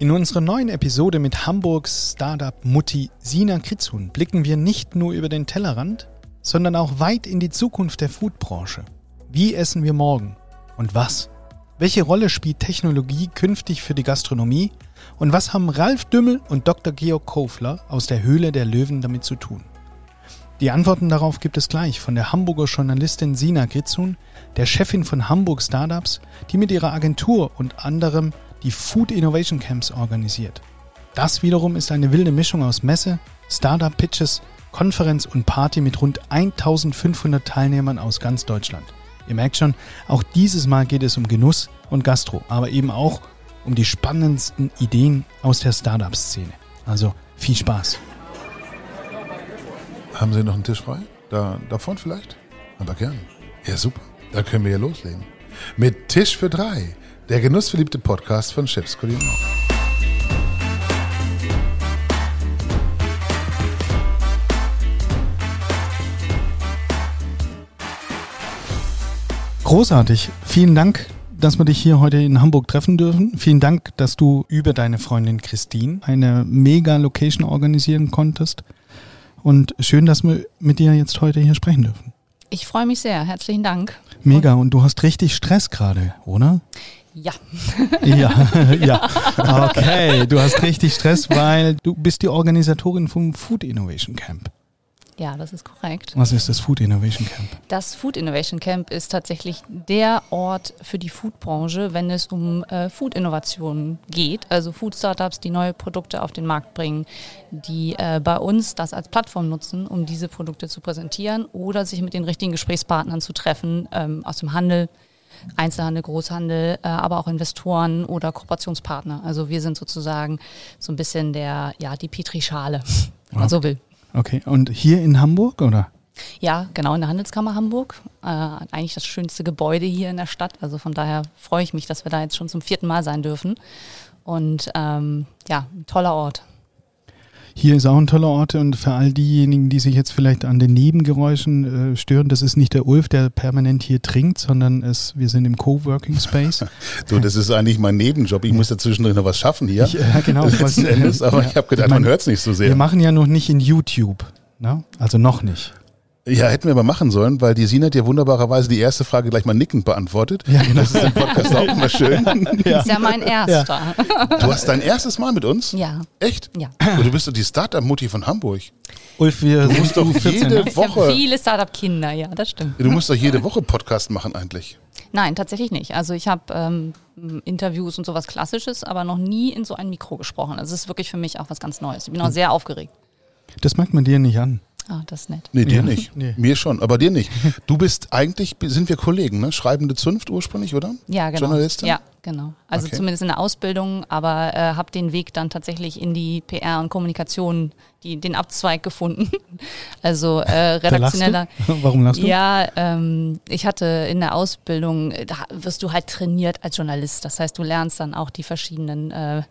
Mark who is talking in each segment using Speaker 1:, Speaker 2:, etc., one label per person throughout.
Speaker 1: In unserer neuen Episode mit Hamburgs Startup-Mutti Sina Kritzun blicken wir nicht nur über den Tellerrand, sondern auch weit in die Zukunft der Foodbranche. Wie essen wir morgen? Und was? Welche Rolle spielt Technologie künftig für die Gastronomie? Und was haben Ralf Dümmel und Dr. Georg Kofler aus der Höhle der Löwen damit zu tun? Die Antworten darauf gibt es gleich von der Hamburger Journalistin Sina Gritzun, der Chefin von Hamburg Startups, die mit ihrer Agentur und anderem die Food Innovation Camps organisiert. Das wiederum ist eine wilde Mischung aus Messe, Startup Pitches, Konferenz und Party mit rund 1500 Teilnehmern aus ganz Deutschland. Ihr merkt schon, auch dieses Mal geht es um Genuss und Gastro, aber eben auch um die spannendsten Ideen aus der Startup-Szene. Also viel Spaß.
Speaker 2: Haben Sie noch einen Tisch frei? Da, da vorne vielleicht? Aber gern. Ja, super. Da können wir ja loslegen. Mit Tisch für drei. Der genussverliebte Podcast von Chefs Kulinar.
Speaker 1: Großartig. Vielen Dank, dass wir dich hier heute in Hamburg treffen dürfen. Vielen Dank, dass du über deine Freundin Christine eine mega Location organisieren konntest. Und schön, dass wir mit dir jetzt heute hier sprechen dürfen.
Speaker 3: Ich freue mich sehr. Herzlichen Dank.
Speaker 1: Mega. Und du hast richtig Stress gerade, oder?
Speaker 3: Ja.
Speaker 1: ja, ja. Okay, du hast richtig Stress, weil du bist die Organisatorin vom Food Innovation Camp.
Speaker 3: Ja, das ist korrekt.
Speaker 1: Was ist das Food Innovation Camp?
Speaker 3: Das Food Innovation Camp ist tatsächlich der Ort für die Foodbranche, wenn es um äh, Food-Innovationen geht. Also Food-Startups, die neue Produkte auf den Markt bringen, die äh, bei uns das als Plattform nutzen, um diese Produkte zu präsentieren oder sich mit den richtigen Gesprächspartnern zu treffen ähm, aus dem Handel, Einzelhandel, Großhandel, äh, aber auch Investoren oder Kooperationspartner. Also wir sind sozusagen so ein bisschen der, ja, die Petrischale, wenn man so will.
Speaker 1: Okay, und hier in Hamburg oder?
Speaker 3: Ja, genau, in der Handelskammer Hamburg. Äh, eigentlich das schönste Gebäude hier in der Stadt. Also von daher freue ich mich, dass wir da jetzt schon zum vierten Mal sein dürfen. Und ähm, ja, ein toller Ort.
Speaker 1: Hier ist auch ein toller Ort und für all diejenigen, die sich jetzt vielleicht an den Nebengeräuschen äh, stören, das ist nicht der Ulf, der permanent hier trinkt, sondern es, wir sind im Coworking Space.
Speaker 2: so, das ist eigentlich mein Nebenjob. Ich muss ja zwischendurch noch was schaffen hier. Ich,
Speaker 1: ja, genau.
Speaker 2: Letzten Endes, aber ja, ich habe gedacht, man hört es nicht so sehr.
Speaker 1: Wir machen ja noch nicht in YouTube. Ne? Also noch nicht.
Speaker 2: Ja, hätten wir aber machen sollen, weil die Sina hat ja wunderbarerweise die erste Frage gleich mal nickend beantwortet. Ja, genau. Das ist im Podcast auch immer schön.
Speaker 3: Ja. Ist ja mein erster.
Speaker 2: Ja. Du hast dein erstes Mal mit uns?
Speaker 3: Ja.
Speaker 2: Echt?
Speaker 3: Ja.
Speaker 2: Und du bist doch die Startup-Mutti von Hamburg.
Speaker 1: Ulf, wir
Speaker 2: du musst doch 14, jede ne? Woche.
Speaker 3: viele Startup-Kinder, ja, das stimmt.
Speaker 2: Du musst doch jede Woche Podcast machen eigentlich.
Speaker 3: Nein, tatsächlich nicht. Also ich habe ähm, Interviews und sowas Klassisches, aber noch nie in so ein Mikro gesprochen. Also es ist wirklich für mich auch was ganz Neues. Ich bin auch sehr aufgeregt.
Speaker 1: Das merkt man dir nicht an.
Speaker 3: Ah, das ist nett.
Speaker 2: Nee, dir ja. nicht. Nee. Mir schon, aber dir nicht. Du bist eigentlich, sind wir Kollegen, ne? Schreibende Zunft ursprünglich, oder?
Speaker 3: Ja, genau.
Speaker 2: Journalistin?
Speaker 3: Ja, genau. Also okay. zumindest in der Ausbildung, aber äh, habe den Weg dann tatsächlich in die PR und Kommunikation die, den Abzweig gefunden. Also äh, redaktioneller.
Speaker 1: Warum lachst du?
Speaker 3: Ja, ähm, ich hatte in der Ausbildung, da wirst du halt trainiert als Journalist. Das heißt, du lernst dann auch die verschiedenen äh,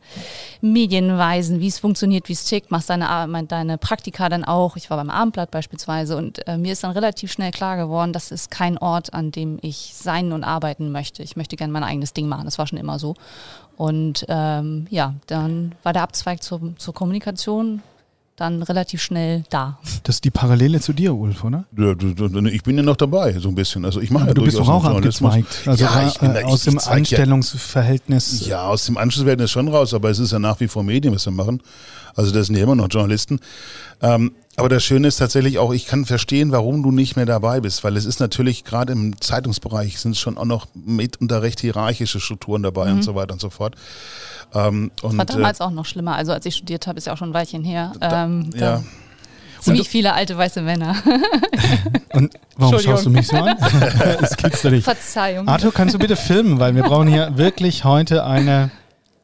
Speaker 3: Medienweisen, wie es funktioniert, wie es tickt, machst deine, deine Praktika dann auch. Ich war beim Abendblatt beispielsweise und äh, mir ist dann relativ schnell klar geworden, das ist kein Ort, an dem ich sein und arbeiten möchte. Ich möchte gerne mein eigenes Ding machen. Das war schon immer so. Und ähm, ja, dann war der Abzweig zur, zur Kommunikation dann relativ schnell da.
Speaker 1: Das ist die Parallele zu dir, Ulf, oder?
Speaker 2: Ich bin ja noch dabei, so ein bisschen. Also ich mache ja,
Speaker 1: du bist doch auch abgezweigt. Also ja, ich bin, äh, aus dem Anstellungsverhältnis.
Speaker 2: Ja, ja, aus dem Anstellungsverhältnis schon raus, aber es ist ja nach wie vor Medien, was wir machen. Also das sind ja immer noch Journalisten. Ähm, aber das Schöne ist tatsächlich auch, ich kann verstehen, warum du nicht mehr dabei bist, weil es ist natürlich gerade im Zeitungsbereich sind schon auch noch mitunter recht hierarchische Strukturen dabei mhm. und so weiter und so fort.
Speaker 3: Ähm, das und, war damals äh, auch noch schlimmer. Also als ich studiert habe, ist ja auch schon ein Weilchen her. Ähm,
Speaker 2: da, ja.
Speaker 3: Ziemlich viele alte weiße Männer.
Speaker 1: Und warum schaust du mich so an? das gibt's doch nicht.
Speaker 3: Verzeihung.
Speaker 1: Arthur, kannst du bitte filmen, weil wir brauchen hier wirklich heute eine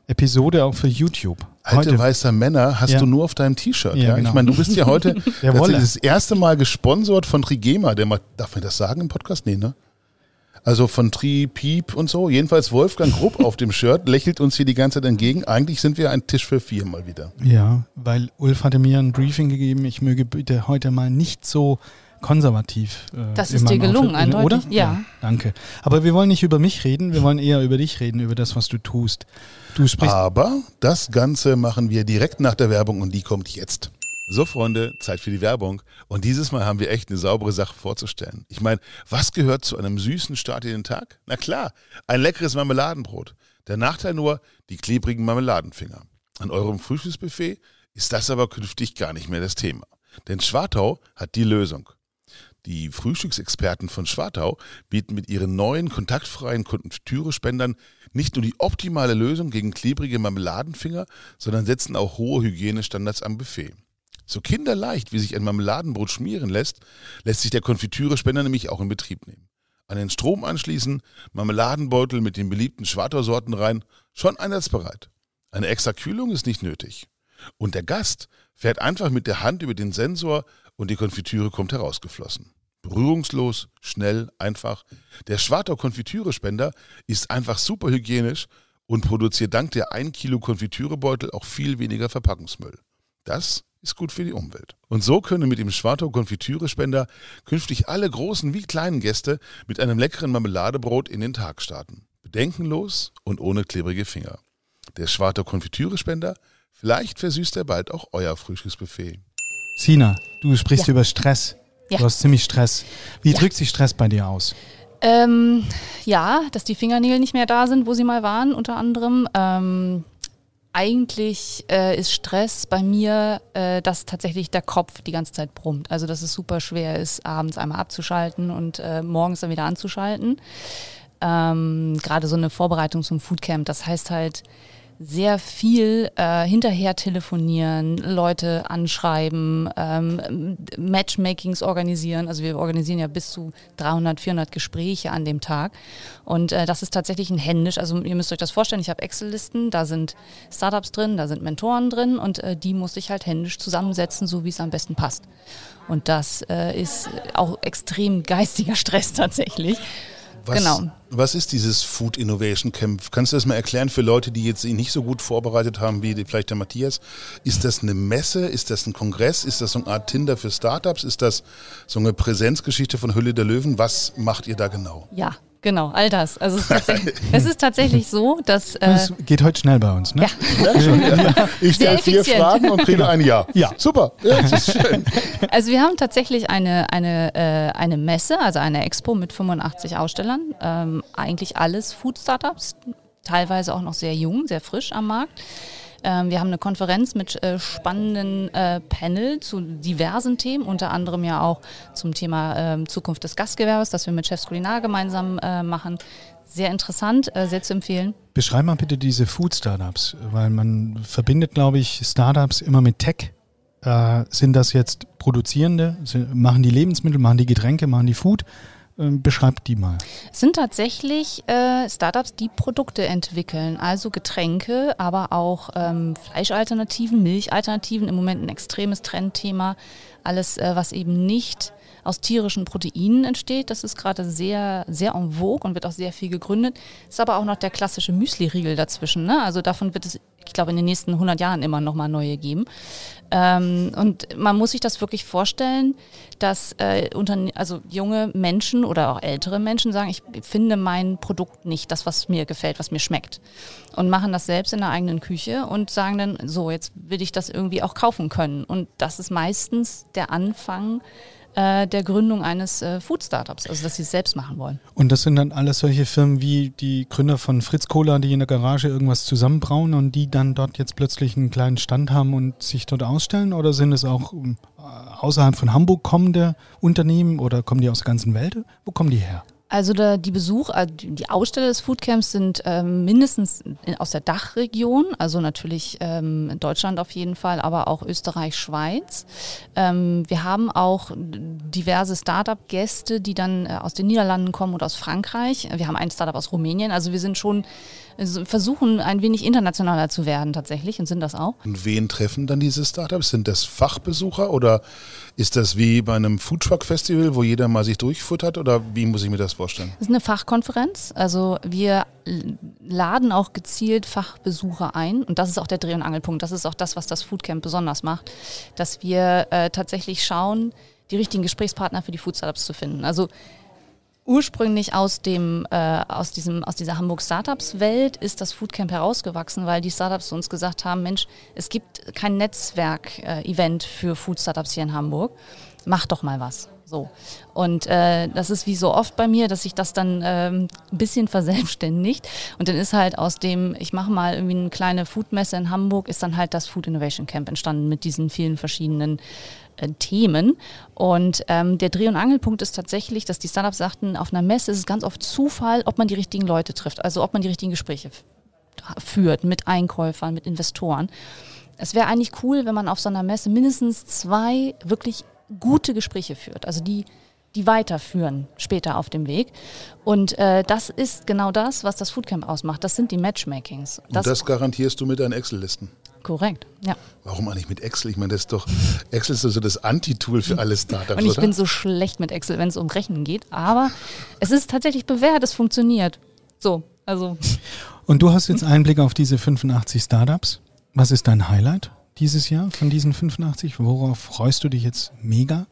Speaker 1: Episode auch für YouTube.
Speaker 2: Alte heute. weiße Männer hast ja. du nur auf deinem T-Shirt. Ja, ja? Genau. Ich meine, du bist ja heute das erste Mal gesponsert von Trigema. Der mal, darf man das sagen im Podcast? Nee, ne? Also von Tri, Piep und so. Jedenfalls Wolfgang Grupp auf dem Shirt lächelt uns hier die ganze Zeit entgegen. Eigentlich sind wir ein Tisch für vier mal wieder.
Speaker 1: Ja, weil Ulf hatte mir ein Briefing gegeben, ich möge bitte heute mal nicht so konservativ.
Speaker 3: Äh, das ist dir gelungen, eindeutig.
Speaker 1: Oder? Ja. ja. Danke. Aber wir wollen nicht über mich reden, wir wollen eher über dich reden, über das, was du tust. Du
Speaker 2: sprichst. Aber das Ganze machen wir direkt nach der Werbung und die kommt jetzt. So, Freunde, Zeit für die Werbung. Und dieses Mal haben wir echt eine saubere Sache vorzustellen. Ich meine, was gehört zu einem süßen Start in den Tag? Na klar, ein leckeres Marmeladenbrot. Der Nachteil nur, die klebrigen Marmeladenfinger. An eurem Frühstücksbuffet ist das aber künftig gar nicht mehr das Thema. Denn Schwartau hat die Lösung. Die Frühstücksexperten von Schwartau bieten mit ihren neuen kontaktfreien Konfitürespendern nicht nur die optimale Lösung gegen klebrige Marmeladenfinger, sondern setzen auch hohe Hygienestandards am Buffet. So kinderleicht, wie sich ein Marmeladenbrot schmieren lässt, lässt sich der Konfitürespender nämlich auch in Betrieb nehmen. An den Strom anschließen, Marmeladenbeutel mit den beliebten Schwartau-Sorten rein, schon einsatzbereit. Eine extra Kühlung ist nicht nötig. Und der Gast fährt einfach mit der Hand über den Sensor und die Konfitüre kommt herausgeflossen. Berührungslos, schnell, einfach. Der Schwartau Konfitürespender ist einfach super hygienisch und produziert dank der 1 Kilo Konfitürebeutel auch viel weniger Verpackungsmüll. Das ist gut für die Umwelt. Und so können mit dem Schwartau Konfitürespender künftig alle großen wie kleinen Gäste mit einem leckeren Marmeladebrot in den Tag starten. Bedenkenlos und ohne klebrige Finger. Der Schwartau Konfitürespender, vielleicht versüßt er bald auch euer Frühstücksbuffet.
Speaker 1: Sina, du sprichst ja. über Stress. Ja. Du hast ziemlich Stress. Wie ja. drückt sich Stress bei dir aus?
Speaker 3: Ähm, ja, dass die Fingernägel nicht mehr da sind, wo sie mal waren, unter anderem. Ähm, eigentlich äh, ist Stress bei mir, äh, dass tatsächlich der Kopf die ganze Zeit brummt. Also dass es super schwer ist, abends einmal abzuschalten und äh, morgens dann wieder anzuschalten. Ähm, Gerade so eine Vorbereitung zum Foodcamp, das heißt halt, sehr viel äh, hinterher telefonieren, Leute anschreiben, ähm, Matchmakings organisieren. Also wir organisieren ja bis zu 300, 400 Gespräche an dem Tag. Und äh, das ist tatsächlich ein händisch. Also ihr müsst euch das vorstellen, ich habe Excel-Listen, da sind Startups drin, da sind Mentoren drin und äh, die muss ich halt händisch zusammensetzen, so wie es am besten passt. Und das äh, ist auch extrem geistiger Stress tatsächlich.
Speaker 2: Was, genau. Was ist dieses Food Innovation Camp? Kannst du das mal erklären für Leute, die jetzt nicht so gut vorbereitet haben wie vielleicht der Matthias? Ist das eine Messe? Ist das ein Kongress? Ist das so eine Art Tinder für Startups? Ist das so eine Präsenzgeschichte von Hülle der Löwen? Was macht ihr da genau?
Speaker 3: Ja, Genau, all das. Also es ist tatsächlich, es ist tatsächlich so, dass. Äh,
Speaker 1: es geht heute schnell bei uns, ne?
Speaker 2: Ja. ja, schon, ja. Ich stelle vier Fragen und kriege genau. ein Ja.
Speaker 1: Ja.
Speaker 2: Super. Ja, das ist schön.
Speaker 3: Also wir haben tatsächlich eine, eine, äh, eine Messe, also eine Expo mit 85 Ausstellern. Ähm, eigentlich alles Food-Startups, teilweise auch noch sehr jung, sehr frisch am Markt. Ähm, wir haben eine Konferenz mit äh, spannenden äh, Panel zu diversen Themen, unter anderem ja auch zum Thema äh, Zukunft des Gastgewerbes, das wir mit Chefs Kulinar gemeinsam äh, machen. Sehr interessant, äh, sehr zu empfehlen.
Speaker 1: Beschreib mal bitte diese Food-Startups, weil man verbindet, glaube ich, Startups immer mit Tech. Äh, sind das jetzt Produzierende? Sind, machen die Lebensmittel, machen die Getränke, machen die Food? Ähm, beschreibt die mal.
Speaker 3: Es sind tatsächlich äh, Startups, die Produkte entwickeln, also Getränke, aber auch ähm, Fleischalternativen, Milchalternativen, im Moment ein extremes Trendthema. Alles, äh, was eben nicht aus tierischen Proteinen entsteht. Das ist gerade sehr, sehr en vogue und wird auch sehr viel gegründet. Ist aber auch noch der klassische Müsli-Riegel dazwischen. Ne? Also davon wird es, ich glaube, in den nächsten 100 Jahren immer noch mal neue geben. Ähm, und man muss sich das wirklich vorstellen, dass äh, also junge Menschen oder auch ältere Menschen sagen, ich finde mein Produkt nicht das, was mir gefällt, was mir schmeckt. Und machen das selbst in der eigenen Küche und sagen dann, so, jetzt will ich das irgendwie auch kaufen können. Und das ist meistens der Anfang äh, der Gründung eines äh, Food-Startups, also dass sie es selbst machen wollen.
Speaker 1: Und das sind dann alles solche Firmen wie die Gründer von Fritz Cola, die in der Garage irgendwas zusammenbrauen und die dann dort jetzt plötzlich einen kleinen Stand haben und sich dort ausstellen? Oder sind es auch äh, außerhalb von Hamburg kommende Unternehmen oder kommen die aus der ganzen Welt? Wo kommen die her?
Speaker 3: Also der, die Besuch, also die Aussteller des Foodcamps sind ähm, mindestens in, aus der Dachregion, also natürlich ähm, Deutschland auf jeden Fall, aber auch Österreich, Schweiz. Ähm, wir haben auch diverse Startup-Gäste, die dann äh, aus den Niederlanden kommen und aus Frankreich. Wir haben ein Startup aus Rumänien. Also wir sind schon also versuchen ein wenig internationaler zu werden tatsächlich und sind das auch.
Speaker 2: Und wen treffen dann diese Startups? Sind das Fachbesucher oder ist das wie bei einem Foodtruck Festival, wo jeder mal sich durchfuttert oder wie muss ich mir das vorstellen?
Speaker 3: Das ist eine Fachkonferenz. Also wir laden auch gezielt Fachbesucher ein und das ist auch der Dreh- und Angelpunkt. Das ist auch das, was das Foodcamp besonders macht, dass wir äh, tatsächlich schauen, die richtigen Gesprächspartner für die Food Startups zu finden. Also ursprünglich aus dem äh, aus diesem aus dieser Hamburg Startups Welt ist das Foodcamp herausgewachsen, weil die Startups uns gesagt haben, Mensch, es gibt kein Netzwerk äh, für Food Startups hier in Hamburg. Mach doch mal was. So. Und äh, das ist wie so oft bei mir, dass sich das dann ähm, ein bisschen verselbstständigt. Und dann ist halt aus dem, ich mache mal irgendwie eine kleine Foodmesse in Hamburg, ist dann halt das Food Innovation Camp entstanden mit diesen vielen verschiedenen äh, Themen. Und ähm, der Dreh- und Angelpunkt ist tatsächlich, dass die Startups sagten, auf einer Messe ist es ganz oft Zufall, ob man die richtigen Leute trifft, also ob man die richtigen Gespräche führt mit Einkäufern, mit Investoren. Es wäre eigentlich cool, wenn man auf so einer Messe mindestens zwei wirklich gute Gespräche führt, also die die weiterführen später auf dem Weg. Und äh, das ist genau das, was das Foodcamp ausmacht. Das sind die Matchmakings.
Speaker 2: Das, Und das garantierst du mit deinen Excel-Listen?
Speaker 3: Korrekt, ja.
Speaker 2: Warum eigentlich mit Excel? Ich meine, das ist doch, Excel ist so das Anti-Tool für alle Startups.
Speaker 3: Und ich oder? bin so schlecht mit Excel, wenn es um Rechnen geht, aber es ist tatsächlich bewährt, es funktioniert. So, also.
Speaker 1: Und du hast jetzt Einblick auf diese 85 Startups. Was ist dein Highlight dieses Jahr von diesen 85? Worauf freust du dich jetzt mega?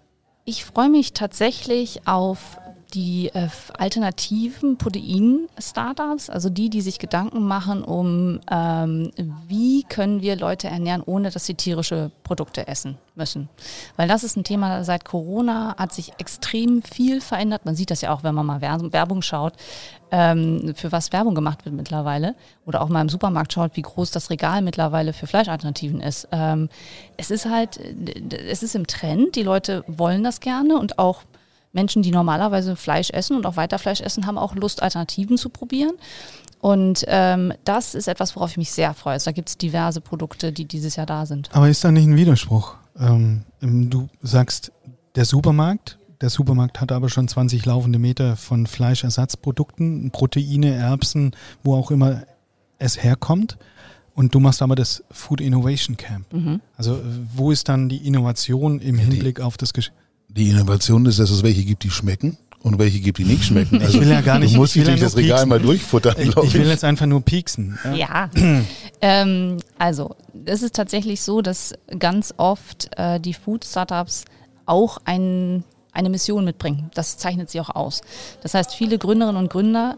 Speaker 3: Ich freue mich tatsächlich auf die äh, alternativen Protein-Startups, also die, die sich Gedanken machen um, ähm, wie können wir Leute ernähren, ohne dass sie tierische Produkte essen müssen. Weil das ist ein Thema, seit Corona hat sich extrem viel verändert. Man sieht das ja auch, wenn man mal Werbung schaut, ähm, für was Werbung gemacht wird mittlerweile. Oder auch mal im Supermarkt schaut, wie groß das Regal mittlerweile für Fleischalternativen ist. Ähm, es ist halt, es ist im Trend, die Leute wollen das gerne und auch Menschen, die normalerweise Fleisch essen und auch weiter Fleisch essen, haben auch Lust, Alternativen zu probieren. Und ähm, das ist etwas, worauf ich mich sehr freue. Also da gibt es diverse Produkte, die dieses Jahr da sind.
Speaker 1: Aber ist da nicht ein Widerspruch? Ähm, du sagst, der Supermarkt, der Supermarkt hat aber schon 20 laufende Meter von Fleischersatzprodukten, Proteine, Erbsen, wo auch immer es herkommt. Und du machst aber das Food Innovation Camp. Mhm. Also wo ist dann die Innovation im Hinblick auf das Geschäft?
Speaker 2: Die Innovation ist, dass es welche gibt, die schmecken und welche gibt, die nicht schmecken.
Speaker 1: Also ich will ja gar nicht.
Speaker 2: Du musst dich durch das Regal pieksen. mal durchfuttern.
Speaker 1: Ich, ich, will jetzt einfach nur pieksen.
Speaker 3: Ja. ja. ähm, also, es ist tatsächlich so, dass ganz oft äh, die Food-Startups auch ein, eine Mission mitbringen. Das zeichnet sie auch aus. Das heißt, viele Gründerinnen und Gründer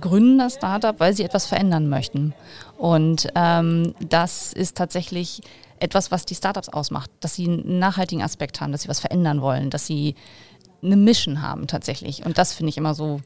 Speaker 3: gründen das Startup, weil sie etwas verändern möchten. Und ähm, das ist tatsächlich etwas, was die Startups ausmacht, dass sie einen nachhaltigen Aspekt haben, dass sie was verändern wollen, dass sie eine Mission haben tatsächlich. Und das finde ich immer so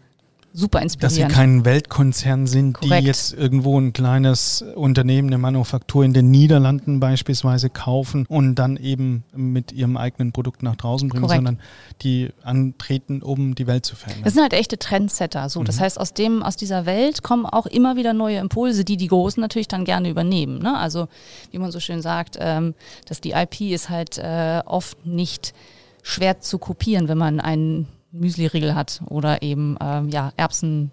Speaker 3: super inspirierend.
Speaker 1: Dass sie kein Weltkonzern sind, Korrekt. die jetzt irgendwo ein kleines Unternehmen, eine Manufaktur in den Niederlanden beispielsweise kaufen und dann eben mit ihrem eigenen Produkt nach draußen bringen, Korrekt. sondern die antreten, um die Welt zu verändern.
Speaker 3: Das sind halt echte Trendsetter. So. Mhm. Das heißt, aus, dem, aus dieser Welt kommen auch immer wieder neue Impulse, die die Großen natürlich dann gerne übernehmen. Ne? Also wie man so schön sagt, ähm, dass die IP ist halt äh, oft nicht schwer zu kopieren, wenn man einen Müsli-Riegel hat oder eben ähm, ja, Erbsen.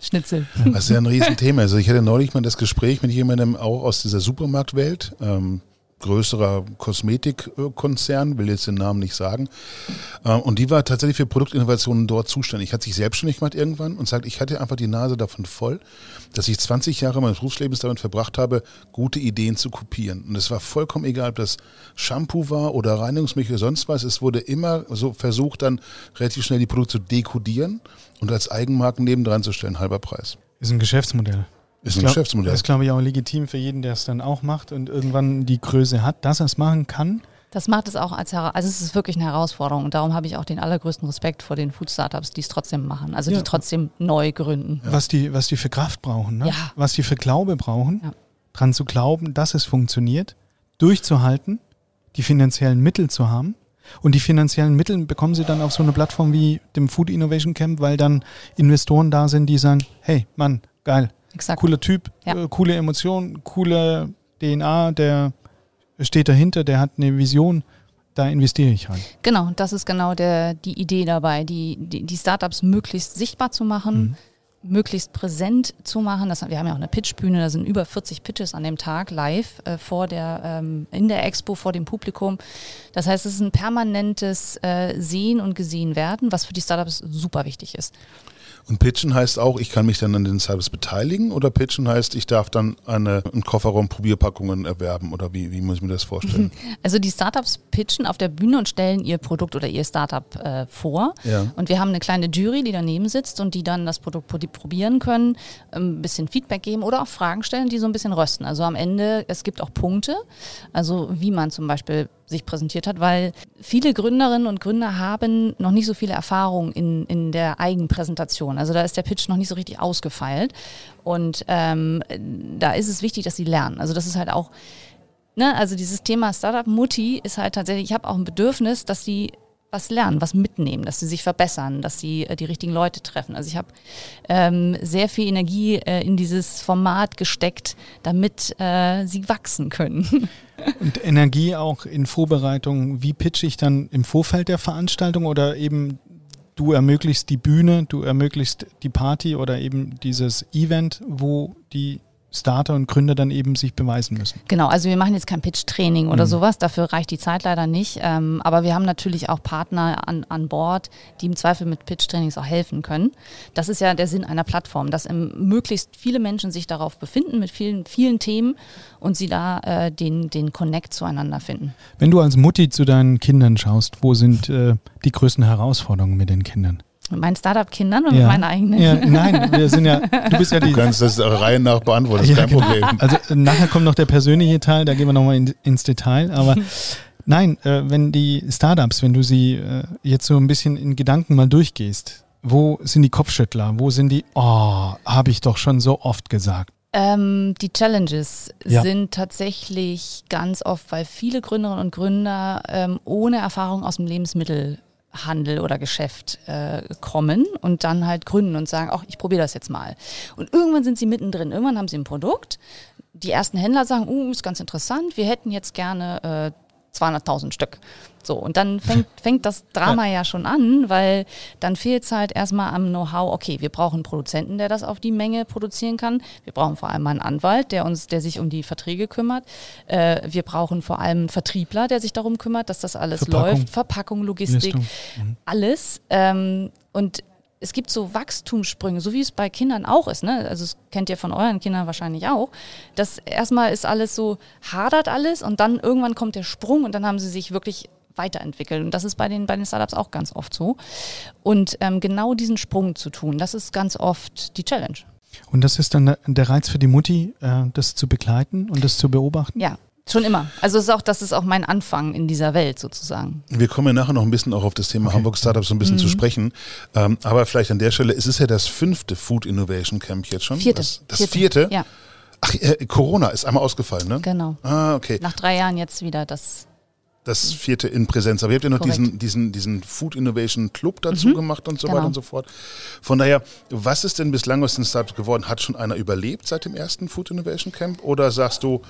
Speaker 3: Schnitzel.
Speaker 2: Das ist ja ein Riesenthema. Also ich hatte neulich mal das Gespräch mit jemandem auch aus dieser Supermarktwelt. Ähm, größerer Kosmetikkonzern, will jetzt den Namen nicht sagen. Äh, und die war tatsächlich für Produktinnovationen dort zuständig. Hat sich selbstständig gemacht irgendwann und sagt, ich hatte einfach die Nase davon voll, dass ich 20 Jahre meines Berufslebens damit verbracht habe, gute Ideen zu kopieren. Und es war vollkommen egal, ob das Shampoo war oder Reinigungsmittel oder sonst was. Es wurde immer so versucht, dann relativ schnell die Produkte zu dekodieren und als Eigenmarken nebendran zu stellen, halber Preis.
Speaker 1: Ist ein Geschäftsmodell.
Speaker 2: Ist ein glaub, Geschäftsmodell.
Speaker 1: Das ist, glaube ich, auch legitim für jeden, der es dann auch macht und irgendwann die Größe hat, dass er es machen kann.
Speaker 3: Das macht es auch als also es ist wirklich eine Herausforderung und darum habe ich auch den allergrößten Respekt vor den Food Startups, die es trotzdem machen, also ja. die trotzdem neu gründen.
Speaker 1: Ja. Was die was die für Kraft brauchen, ne? ja. was die für Glaube brauchen, ja. dran zu glauben, dass es funktioniert, durchzuhalten, die finanziellen Mittel zu haben und die finanziellen Mittel bekommen sie dann auf so eine Plattform wie dem Food Innovation Camp, weil dann Investoren da sind, die sagen, hey Mann, geil, Exakt. Cooler Typ, ja. äh, coole Emotionen, coole DNA, der steht dahinter, der hat eine Vision. Da investiere ich rein.
Speaker 3: Genau, das ist genau der, die Idee dabei, die, die, die Startups möglichst sichtbar zu machen, mhm. möglichst präsent zu machen. Das, wir haben ja auch eine Pitchbühne, da sind über 40 Pitches an dem Tag live äh, vor der, ähm, in der Expo vor dem Publikum. Das heißt, es ist ein permanentes äh, Sehen und Gesehen werden, was für die Startups super wichtig ist.
Speaker 2: Und pitchen heißt auch, ich kann mich dann an den Service beteiligen oder pitchen heißt, ich darf dann eine, einen Kofferraum Probierpackungen erwerben oder wie, wie muss ich mir das vorstellen?
Speaker 3: Also die Startups pitchen auf der Bühne und stellen ihr Produkt oder ihr Startup äh, vor. Ja. Und wir haben eine kleine Jury, die daneben sitzt und die dann das Produkt probieren können, ein bisschen Feedback geben oder auch Fragen stellen, die so ein bisschen rösten. Also am Ende, es gibt auch Punkte, also wie man zum Beispiel sich präsentiert hat, weil viele Gründerinnen und Gründer haben noch nicht so viele Erfahrungen in, in der Eigenpräsentation. Also da ist der Pitch noch nicht so richtig ausgefeilt. Und ähm, da ist es wichtig, dass sie lernen. Also das ist halt auch, ne, also dieses Thema Startup-Mutti ist halt tatsächlich, ich habe auch ein Bedürfnis, dass sie was lernen, was mitnehmen, dass sie sich verbessern, dass sie äh, die richtigen Leute treffen. Also ich habe ähm, sehr viel Energie äh, in dieses Format gesteckt, damit äh, sie wachsen können.
Speaker 1: Und Energie auch in Vorbereitung, wie pitche ich dann im Vorfeld der Veranstaltung oder eben du ermöglichst die Bühne, du ermöglichst die Party oder eben dieses Event, wo die Starter und Gründer dann eben sich beweisen müssen.
Speaker 3: Genau, also wir machen jetzt kein Pitch-Training oder mhm. sowas, dafür reicht die Zeit leider nicht. Ähm, aber wir haben natürlich auch Partner an, an Bord, die im Zweifel mit Pitch-Trainings auch helfen können. Das ist ja der Sinn einer Plattform, dass möglichst viele Menschen sich darauf befinden mit vielen, vielen Themen und sie da äh, den, den Connect zueinander finden.
Speaker 1: Wenn du als Mutti zu deinen Kindern schaust, wo sind äh, die größten Herausforderungen mit den Kindern?
Speaker 3: Mit meinen Startup-Kindern und ja. mit meinen eigenen?
Speaker 1: Ja, nein, wir sind ja, du bist ja die.
Speaker 2: Du kannst das Reihen nach beantworten, das ist ja, kein genau. Problem.
Speaker 1: Also nachher kommt noch der persönliche Teil, da gehen wir nochmal in, ins Detail, aber nein, äh, wenn die Startups, wenn du sie äh, jetzt so ein bisschen in Gedanken mal durchgehst, wo sind die Kopfschüttler? Wo sind die, oh, habe ich doch schon so oft gesagt.
Speaker 3: Ähm, die Challenges ja. sind tatsächlich ganz oft, weil viele Gründerinnen und Gründer ähm, ohne Erfahrung aus dem Lebensmittel Handel oder Geschäft äh, kommen und dann halt gründen und sagen, ach, ich probiere das jetzt mal. Und irgendwann sind sie mittendrin, irgendwann haben sie ein Produkt. Die ersten Händler sagen, uh, ist ganz interessant, wir hätten jetzt gerne äh, 200.000 Stück. So, und dann fängt, fängt das Drama ja. schon an, weil dann fehlt es halt erstmal am Know-how, okay, wir brauchen einen Produzenten, der das auf die Menge produzieren kann. Wir brauchen vor allem einen Anwalt, der uns, der sich um die Verträge kümmert. Äh, wir brauchen vor allem einen Vertriebler, der sich darum kümmert, dass das alles Verpackung. läuft. Verpackung, Logistik, mhm. alles. Ähm, und es gibt so Wachstumssprünge, so wie es bei Kindern auch ist. Ne? Also das kennt ihr von euren Kindern wahrscheinlich auch. Das erstmal ist alles so, hadert alles und dann irgendwann kommt der Sprung und dann haben sie sich wirklich weiterentwickelt. Und das ist bei den, bei den Startups auch ganz oft so. Und ähm, genau diesen Sprung zu tun, das ist ganz oft die Challenge.
Speaker 1: Und das ist dann der Reiz für die Mutti, äh, das zu begleiten und das zu beobachten?
Speaker 3: Ja, Schon immer. Also ist auch, das ist auch mein Anfang in dieser Welt sozusagen.
Speaker 2: Wir kommen ja nachher noch ein bisschen auch auf das Thema okay. Hamburg Startups so ein bisschen mhm. zu sprechen. Ähm, aber vielleicht an der Stelle, es ist ja das fünfte Food Innovation Camp jetzt schon.
Speaker 3: Vierte.
Speaker 2: Das, das vierte. vierte?
Speaker 3: Ja.
Speaker 2: Ach, äh, Corona ist einmal ausgefallen, ne?
Speaker 3: Genau.
Speaker 2: Ah, okay.
Speaker 3: Nach drei Jahren jetzt wieder das
Speaker 2: das vierte in Präsenz. Aber ihr habt ja noch diesen, diesen, diesen Food Innovation Club dazu mhm. gemacht und so genau. weiter und so fort. Von daher, was ist denn bislang aus den Startups geworden? Hat schon einer überlebt seit dem ersten Food Innovation Camp? Oder sagst du,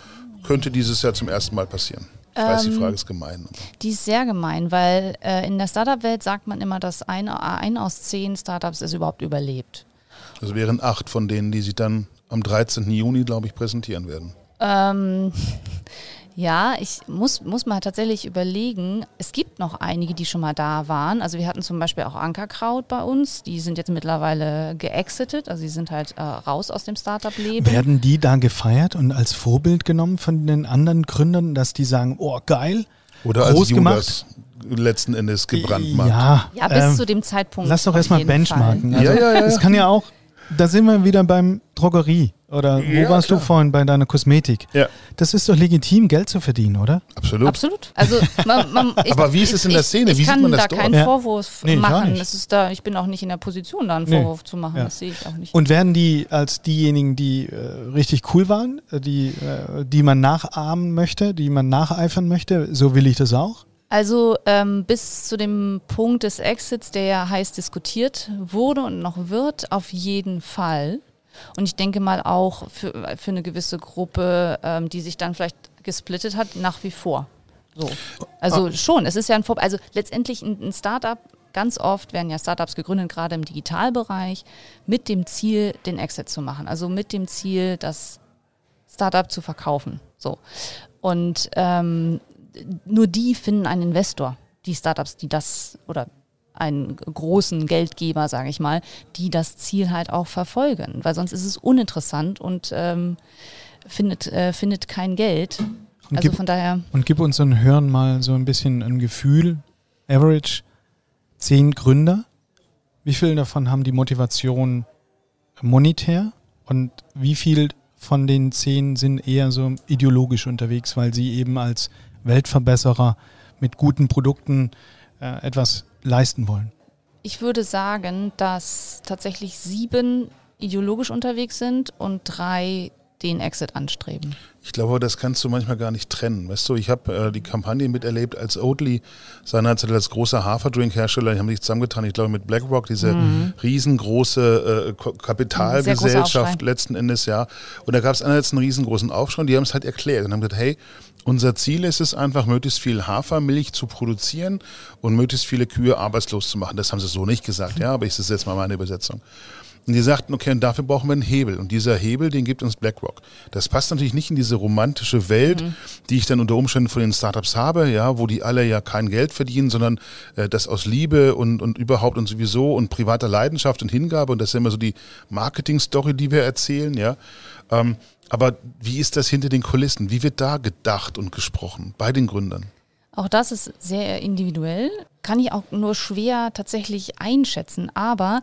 Speaker 2: könnte dieses Jahr zum ersten Mal passieren? Ich weiß, die ähm, Frage ist gemein.
Speaker 3: Die ist sehr gemein, weil äh, in der Startup-Welt sagt man immer, dass ein, ein aus zehn Startups es überhaupt überlebt.
Speaker 2: Also wären acht von denen, die sich dann am 13. Juni, glaube ich, präsentieren werden.
Speaker 3: Ähm, ja, ich muss, muss mal tatsächlich überlegen. Es gibt noch einige, die schon mal da waren. Also wir hatten zum Beispiel auch Ankerkraut bei uns. Die sind jetzt mittlerweile geexitet. Also die sind halt äh, raus aus dem Startup-Leben.
Speaker 1: Werden die da gefeiert und als Vorbild genommen von den anderen Gründern, dass die sagen, oh geil,
Speaker 2: Oder groß als gemacht? letzten Endes gebrannt macht.
Speaker 3: Ja, ja bis ähm, zu dem Zeitpunkt.
Speaker 1: Lass doch erstmal benchmarken.
Speaker 2: Also, ja, ja, ja.
Speaker 1: Es kann ja auch, da sind wir wieder beim Drogerie. Oder wo ja, warst klar. du vorhin bei deiner Kosmetik?
Speaker 2: Ja.
Speaker 1: Das ist doch legitim, Geld zu verdienen, oder?
Speaker 2: Absolut.
Speaker 3: Absolut. Also, man, man,
Speaker 2: ich, Aber wie ist es in der Szene?
Speaker 3: Ich,
Speaker 2: wie
Speaker 3: sieht
Speaker 2: man
Speaker 3: das
Speaker 2: da
Speaker 3: dort? keinen Vorwurf nee, machen. Das ist da, ich bin auch nicht in der Position, da einen nee. Vorwurf zu machen. Ja. Das sehe ich auch nicht.
Speaker 1: Und werden die als diejenigen, die äh, richtig cool waren, äh, die, äh, die man nachahmen möchte, die man nacheifern möchte, so will ich das auch?
Speaker 3: Also ähm, bis zu dem Punkt des Exits, der ja heiß diskutiert wurde und noch wird, auf jeden Fall. Und ich denke mal auch für, für eine gewisse Gruppe, ähm, die sich dann vielleicht gesplittet hat, nach wie vor. So. Also ah. schon, es ist ja ein Vor also letztendlich ein, ein Startup, ganz oft werden ja Startups gegründet, gerade im Digitalbereich, mit dem Ziel, den Exit zu machen. Also mit dem Ziel, das Startup zu verkaufen. So. Und ähm, nur die finden einen Investor, die Startups, die das oder einen großen Geldgeber, sage ich mal, die das Ziel halt auch verfolgen, weil sonst ist es uninteressant und ähm, findet, äh, findet kein Geld.
Speaker 1: Und also gib, von daher. Und gib uns unseren Hörern mal so ein bisschen ein Gefühl. Average zehn Gründer. Wie viele davon haben die Motivation monetär und wie viel von den zehn sind eher so ideologisch unterwegs, weil sie eben als Weltverbesserer mit guten Produkten äh, etwas leisten wollen?
Speaker 3: Ich würde sagen, dass tatsächlich sieben ideologisch unterwegs sind und drei den Exit anstreben.
Speaker 2: Ich glaube, das kannst du manchmal gar nicht trennen. Weißt du, ich habe äh, die Kampagne miterlebt, als Oatly seinerzeit als großer Haferdrink-Hersteller, die haben sich zusammengetan, ich glaube mit BlackRock, diese mhm. riesengroße äh, Kapitalgesellschaft letzten Endes, ja. Und da gab es einerseits einen riesengroßen Aufschrei und die haben es halt erklärt und haben gesagt, hey, unser Ziel ist es einfach, möglichst viel Hafermilch zu produzieren und möglichst viele Kühe arbeitslos zu machen. Das haben sie so nicht gesagt, ja, aber ich das jetzt mal meine Übersetzung. Und die sagten, okay, und dafür brauchen wir einen Hebel. Und dieser Hebel, den gibt uns BlackRock. Das passt natürlich nicht in diese romantische Welt, mhm. die ich dann unter Umständen von den Startups habe, ja, wo die alle ja kein Geld verdienen, sondern äh, das aus Liebe und, und überhaupt und sowieso und privater Leidenschaft und Hingabe. Und das ist immer so die Marketing-Story, die wir erzählen, ja. Ähm, aber wie ist das hinter den Kulissen? Wie wird da gedacht und gesprochen bei den Gründern?
Speaker 3: Auch das ist sehr individuell, kann ich auch nur schwer tatsächlich einschätzen. Aber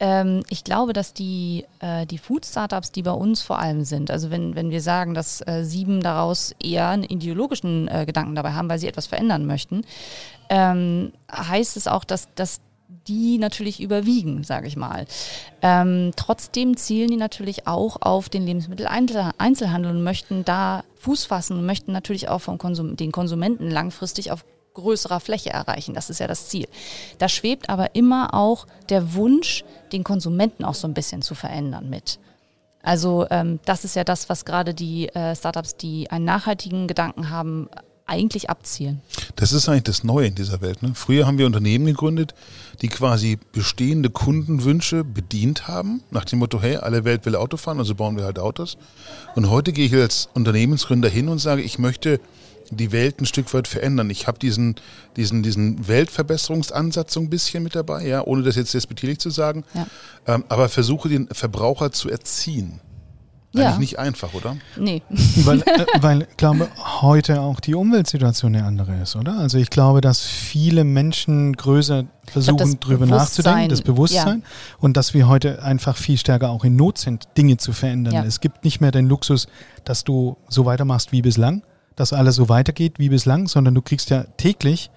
Speaker 3: ähm, ich glaube, dass die, äh, die Food-Startups, die bei uns vor allem sind, also wenn, wenn wir sagen, dass äh, sieben daraus eher einen ideologischen äh, Gedanken dabei haben, weil sie etwas verändern möchten, ähm, heißt es auch, dass, dass die natürlich überwiegen, sage ich mal. Ähm, trotzdem zielen die natürlich auch auf den Lebensmitteleinzelhandel und möchten da Fuß fassen und möchten natürlich auch vom Konsum den Konsumenten langfristig auf größerer Fläche erreichen. Das ist ja das Ziel. Da schwebt aber immer auch der Wunsch, den Konsumenten auch so ein bisschen zu verändern mit. Also ähm, das ist ja das, was gerade die äh, Startups, die einen nachhaltigen Gedanken haben, eigentlich abzielen.
Speaker 2: Das ist eigentlich das Neue in dieser Welt. Ne? Früher haben wir Unternehmen gegründet, die quasi bestehende Kundenwünsche bedient haben, nach dem Motto, hey, alle Welt will Auto fahren, also bauen wir halt Autos. Und heute gehe ich als Unternehmensgründer hin und sage, ich möchte die Welt ein Stück weit verändern. Ich habe diesen, diesen, diesen Weltverbesserungsansatz so ein bisschen mit dabei, ja, ohne das jetzt despektierlich zu sagen, ja. ähm, aber versuche den Verbraucher zu erziehen. Eigentlich ja. nicht einfach, oder?
Speaker 3: Nee.
Speaker 1: weil, äh, weil ich glaube, heute auch die Umweltsituation eine andere ist, oder? Also ich glaube, dass viele Menschen größer versuchen, darüber nachzudenken, das Bewusstsein. Ja. Und dass wir heute einfach viel stärker auch in Not sind, Dinge zu verändern. Ja. Es gibt nicht mehr den Luxus, dass du so weitermachst wie bislang, dass alles so weitergeht wie bislang, sondern du kriegst ja täglich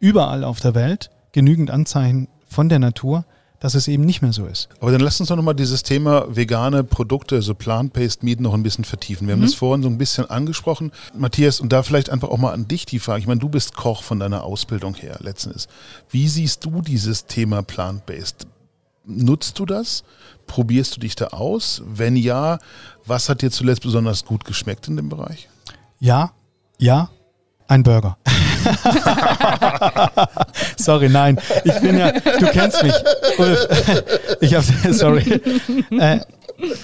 Speaker 1: überall auf der Welt genügend Anzeichen von der Natur, dass es eben nicht mehr so ist.
Speaker 2: Aber dann lass uns doch nochmal dieses Thema vegane Produkte, also Plant-Based Meat, noch ein bisschen vertiefen. Wir haben mhm. das vorhin so ein bisschen angesprochen. Matthias, und da vielleicht einfach auch mal an dich die Frage. Ich meine, du bist Koch von deiner Ausbildung her letztens. Wie siehst du dieses Thema Plant-Based? Nutzt du das? Probierst du dich da aus? Wenn ja, was hat dir zuletzt besonders gut geschmeckt in dem Bereich?
Speaker 1: Ja, ja, ein Burger. sorry, nein. Ich bin ja, du kennst mich. Ulf, ich habe, sorry. Äh,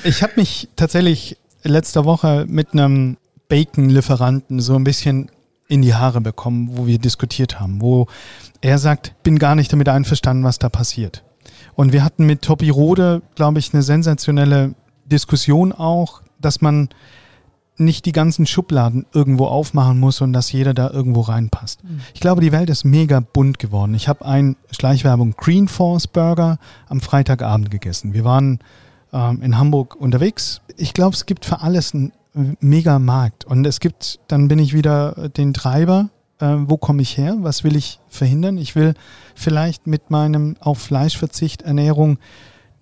Speaker 1: ich habe mich tatsächlich letzte Woche mit einem Bacon-Lieferanten so ein bisschen in die Haare bekommen, wo wir diskutiert haben, wo er sagt, bin gar nicht damit einverstanden, was da passiert. Und wir hatten mit Topi Rode, glaube ich, eine sensationelle Diskussion auch, dass man nicht die ganzen Schubladen irgendwo aufmachen muss und dass jeder da irgendwo reinpasst. Mhm. Ich glaube, die Welt ist mega bunt geworden. Ich habe ein Schleichwerbung Green Force Burger am Freitagabend gegessen. Wir waren ähm, in Hamburg unterwegs. Ich glaube, es gibt für alles einen mega Markt. Und es gibt, dann bin ich wieder den Treiber. Äh, wo komme ich her? Was will ich verhindern? Ich will vielleicht mit meinem auf Fleischverzicht Ernährung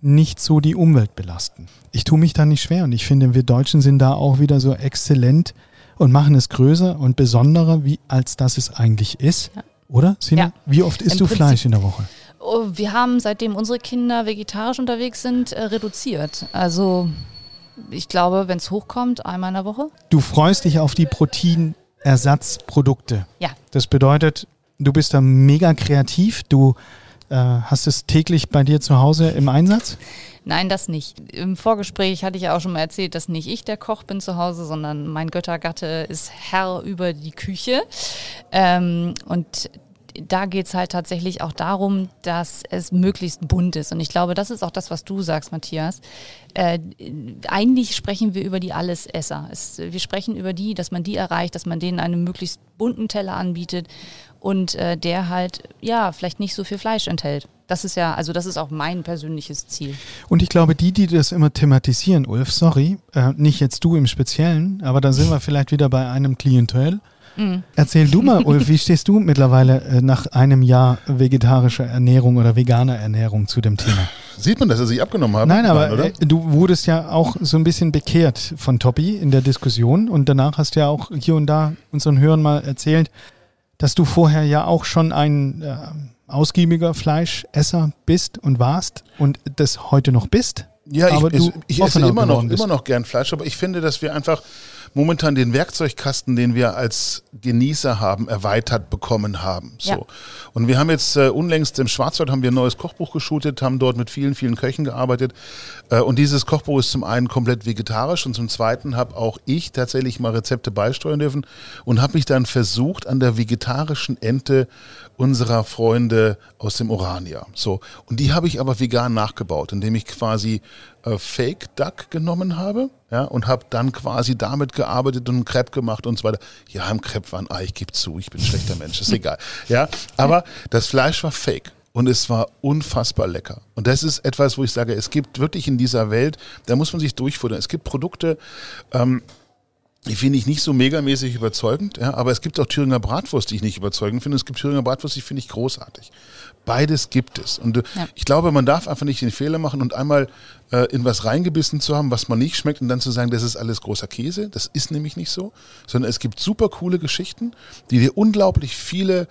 Speaker 1: nicht so die Umwelt belasten. Ich tue mich da nicht schwer und ich finde, wir Deutschen sind da auch wieder so exzellent und machen es größer und besonderer, wie als das es eigentlich ist. Ja. Oder? Sina, ja. wie oft isst Im du Prinzip, Fleisch in der Woche?
Speaker 3: Oh, wir haben, seitdem unsere Kinder vegetarisch unterwegs sind, äh, reduziert. Also ich glaube, wenn es hochkommt, einmal in der Woche.
Speaker 1: Du freust dich auf die Proteinersatzprodukte.
Speaker 3: Ja.
Speaker 1: Das bedeutet, du bist da mega kreativ. Du äh, hast es täglich bei dir zu Hause im Einsatz?
Speaker 3: Nein, das nicht. Im Vorgespräch hatte ich ja auch schon mal erzählt, dass nicht ich der Koch bin zu Hause, sondern mein Göttergatte ist Herr über die Küche. Ähm, und da geht es halt tatsächlich auch darum, dass es möglichst bunt ist. Und ich glaube, das ist auch das, was du sagst, Matthias. Äh, eigentlich sprechen wir über die Allesesser. Es, wir sprechen über die, dass man die erreicht, dass man denen einen möglichst bunten Teller anbietet und äh, der halt, ja, vielleicht nicht so viel Fleisch enthält. Das ist ja, also das ist auch mein persönliches Ziel.
Speaker 1: Und ich glaube, die, die das immer thematisieren, Ulf, sorry, äh, nicht jetzt du im Speziellen, aber da sind wir vielleicht wieder bei einem Klientel. Mhm. Erzähl du mal, Ulf, wie stehst du mittlerweile äh, nach einem Jahr vegetarischer Ernährung oder veganer Ernährung zu dem Thema?
Speaker 2: Sieht man, dass er sich abgenommen hat?
Speaker 1: Nein, aber Nein, äh, du wurdest ja auch so ein bisschen bekehrt von Toppi in der Diskussion und danach hast du ja auch hier und da unseren Hörern mal erzählt, dass du vorher ja auch schon ein äh, ausgiebiger Fleischesser bist und warst und das heute noch bist.
Speaker 2: Ja, ich, ich, ich esse immer noch, immer noch gern Fleisch, aber ich finde, dass wir einfach momentan den Werkzeugkasten, den wir als Genießer haben, erweitert bekommen haben. So. Ja. Und wir haben jetzt äh, unlängst im Schwarzwald haben wir ein neues Kochbuch geshootet, haben dort mit vielen, vielen Köchen gearbeitet. Äh, und dieses Kochbuch ist zum einen komplett vegetarisch und zum zweiten habe auch ich tatsächlich mal Rezepte beisteuern dürfen und habe mich dann versucht, an der vegetarischen Ente unserer Freunde aus dem Orania. So. Und die habe ich aber vegan nachgebaut, indem ich quasi äh, Fake Duck genommen habe ja, und habe dann quasi damit gearbeitet und einen Crepe gemacht und so weiter. Ja, im Crepe war ein Ei, ich gebe zu, ich bin ein schlechter Mensch, ist egal. Ja, aber das Fleisch war fake. Und es war unfassbar lecker. Und das ist etwas, wo ich sage, es gibt wirklich in dieser Welt, da muss man sich durchfuttern. Es gibt Produkte, ähm, die finde ich nicht so megamäßig überzeugend, ja, aber es gibt auch Thüringer Bratwurst, die ich nicht überzeugend finde. Es gibt Thüringer Bratwurst, die finde ich großartig. Beides gibt es. Und äh, ja. ich glaube, man darf einfach nicht den Fehler machen und einmal äh, in was reingebissen zu haben, was man nicht schmeckt und dann zu sagen, das ist alles großer Käse. Das ist nämlich nicht so, sondern es gibt super coole Geschichten, die dir unglaublich viele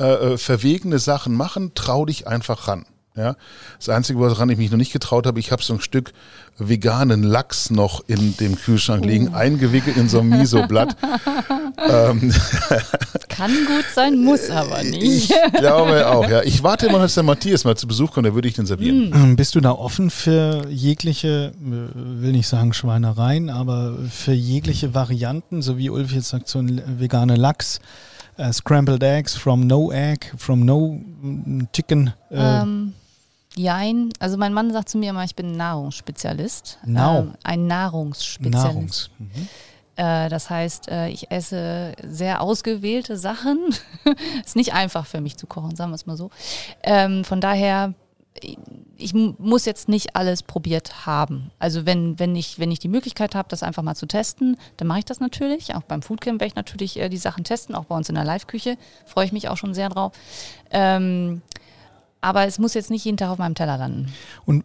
Speaker 2: äh, äh verwegene Sachen machen. Trau dich einfach ran. Ja, das Einzige, woran ich mich noch nicht getraut habe, ich habe so ein Stück veganen Lachs noch in dem Kühlschrank liegen, oh. eingewickelt in so ein Miso-Blatt.
Speaker 3: ähm. Kann gut sein, muss aber nicht.
Speaker 2: Ich glaube auch, ja. Ich warte immer, dass der Matthias mal zu Besuch kommt, dann würde ich den servieren.
Speaker 1: Mm. Bist du da offen für jegliche, will nicht sagen Schweinereien, aber für jegliche Varianten, so wie Ulf jetzt sagt, so ein veganer Lachs? Uh, scrambled eggs from no egg, from no mm, chicken.
Speaker 3: Uh, ähm, Jein. Also mein Mann sagt zu mir immer, ich bin Nahrungsspezialist.
Speaker 1: Nau.
Speaker 3: Ähm, ein Nahrungsspezialist. Nahrungs. Mhm. Äh, das heißt, äh, ich esse sehr ausgewählte Sachen. Ist nicht einfach für mich zu kochen, sagen wir es mal so. Ähm, von daher, ich muss jetzt nicht alles probiert haben. Also wenn, wenn, ich, wenn ich die Möglichkeit habe, das einfach mal zu testen, dann mache ich das natürlich. Auch beim Foodcamp werde ich natürlich äh, die Sachen testen, auch bei uns in der Live-Küche. Freue ich mich auch schon sehr drauf. Ähm, aber es muss jetzt nicht jeden Tag auf meinem Teller landen.
Speaker 1: Und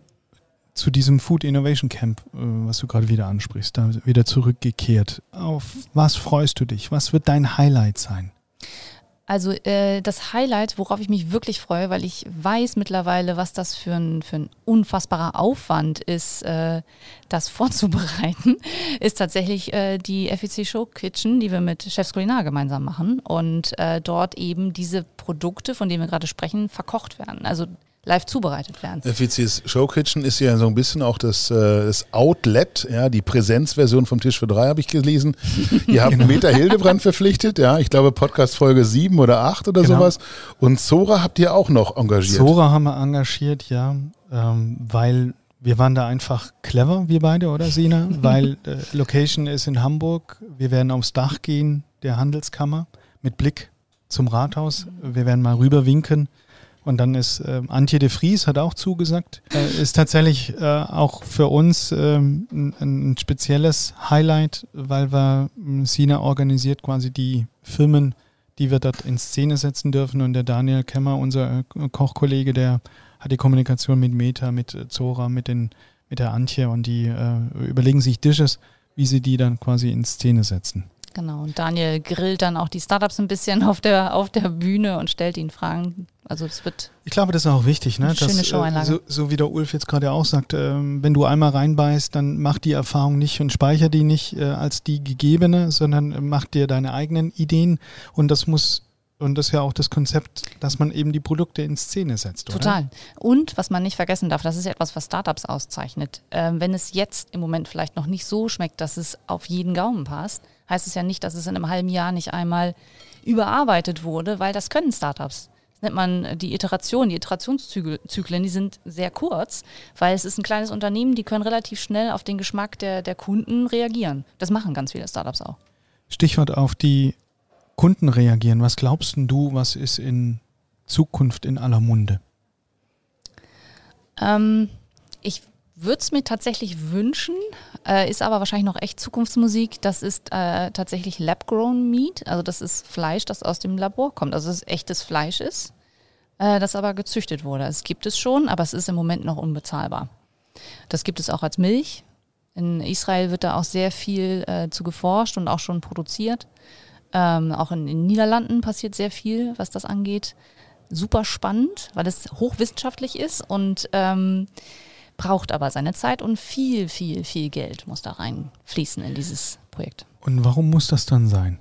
Speaker 1: zu diesem Food Innovation Camp, äh, was du gerade wieder ansprichst, da wieder zurückgekehrt. Auf was freust du dich? Was wird dein Highlight sein?
Speaker 3: Also äh, das Highlight, worauf ich mich wirklich freue, weil ich weiß mittlerweile, was das für ein, für ein unfassbarer Aufwand ist, äh, das vorzubereiten, ist tatsächlich äh, die FEC Show Kitchen, die wir mit Chefs Kulinar gemeinsam machen und äh, dort eben diese Produkte, von denen wir gerade sprechen, verkocht werden. Also live zubereitet werden.
Speaker 2: FEC's Show Kitchen ist ja so ein bisschen auch das, äh, das Outlet, ja, die Präsenzversion vom Tisch für drei habe ich gelesen. Ihr habt genau. Meta Hildebrand verpflichtet, ja, ich glaube Podcast Folge sieben oder acht oder genau. sowas. Und Zora habt ihr auch noch engagiert.
Speaker 1: Zora haben wir engagiert, ja, ähm, weil wir waren da einfach clever, wir beide, oder Sina? weil äh, Location ist in Hamburg. Wir werden aufs Dach gehen der Handelskammer mit Blick zum Rathaus. Wir werden mal rüber winken und dann ist äh, Antje de Vries hat auch zugesagt. Äh, ist tatsächlich äh, auch für uns ähm, ein, ein, spezielles Highlight, weil wir ähm, Sina organisiert quasi die Firmen, die wir dort in Szene setzen dürfen. Und der Daniel Kemmer, unser äh, Kochkollege, der hat die Kommunikation mit Meta, mit äh, Zora, mit, den, mit der Antje und die äh, überlegen sich Dishes, wie sie die dann quasi in Szene setzen.
Speaker 3: Genau, und Daniel grillt dann auch die Startups ein bisschen auf der, auf der Bühne und stellt ihnen Fragen. Also es wird.
Speaker 1: Ich glaube, das ist auch wichtig, ne?
Speaker 3: Schöne
Speaker 1: Dass,
Speaker 3: Showeinlage.
Speaker 1: So, so, wie der Ulf jetzt gerade auch sagt, äh, wenn du einmal reinbeißt, dann mach die Erfahrung nicht und speicher die nicht äh, als die gegebene, sondern mach dir deine eigenen Ideen und das muss und das ist ja auch das Konzept, dass man eben die Produkte in Szene setzt.
Speaker 3: Oder? Total. Und was man nicht vergessen darf, das ist ja etwas, was Startups auszeichnet. Ähm, wenn es jetzt im Moment vielleicht noch nicht so schmeckt, dass es auf jeden Gaumen passt, heißt es ja nicht, dass es in einem halben Jahr nicht einmal überarbeitet wurde, weil das können Startups. Nennt man die Iteration, die Iterationszyklen, die sind sehr kurz, weil es ist ein kleines Unternehmen, die können relativ schnell auf den Geschmack der, der Kunden reagieren. Das machen ganz viele Startups auch.
Speaker 1: Stichwort auf die Kunden reagieren. Was glaubst du, was ist in Zukunft in aller Munde?
Speaker 3: Ähm, ich würde es mir tatsächlich wünschen, äh, ist aber wahrscheinlich noch echt Zukunftsmusik. Das ist äh, tatsächlich Lab-Grown Meat. Also das ist Fleisch, das aus dem Labor kommt. Also es echtes Fleisch ist, äh, das aber gezüchtet wurde. Es gibt es schon, aber es ist im Moment noch unbezahlbar. Das gibt es auch als Milch. In Israel wird da auch sehr viel äh, zu geforscht und auch schon produziert. Ähm, auch in den Niederlanden passiert sehr viel, was das angeht. Super spannend, weil es hochwissenschaftlich ist und ähm, braucht aber seine Zeit und viel, viel, viel Geld muss da reinfließen in dieses Projekt.
Speaker 1: Und warum muss das dann sein?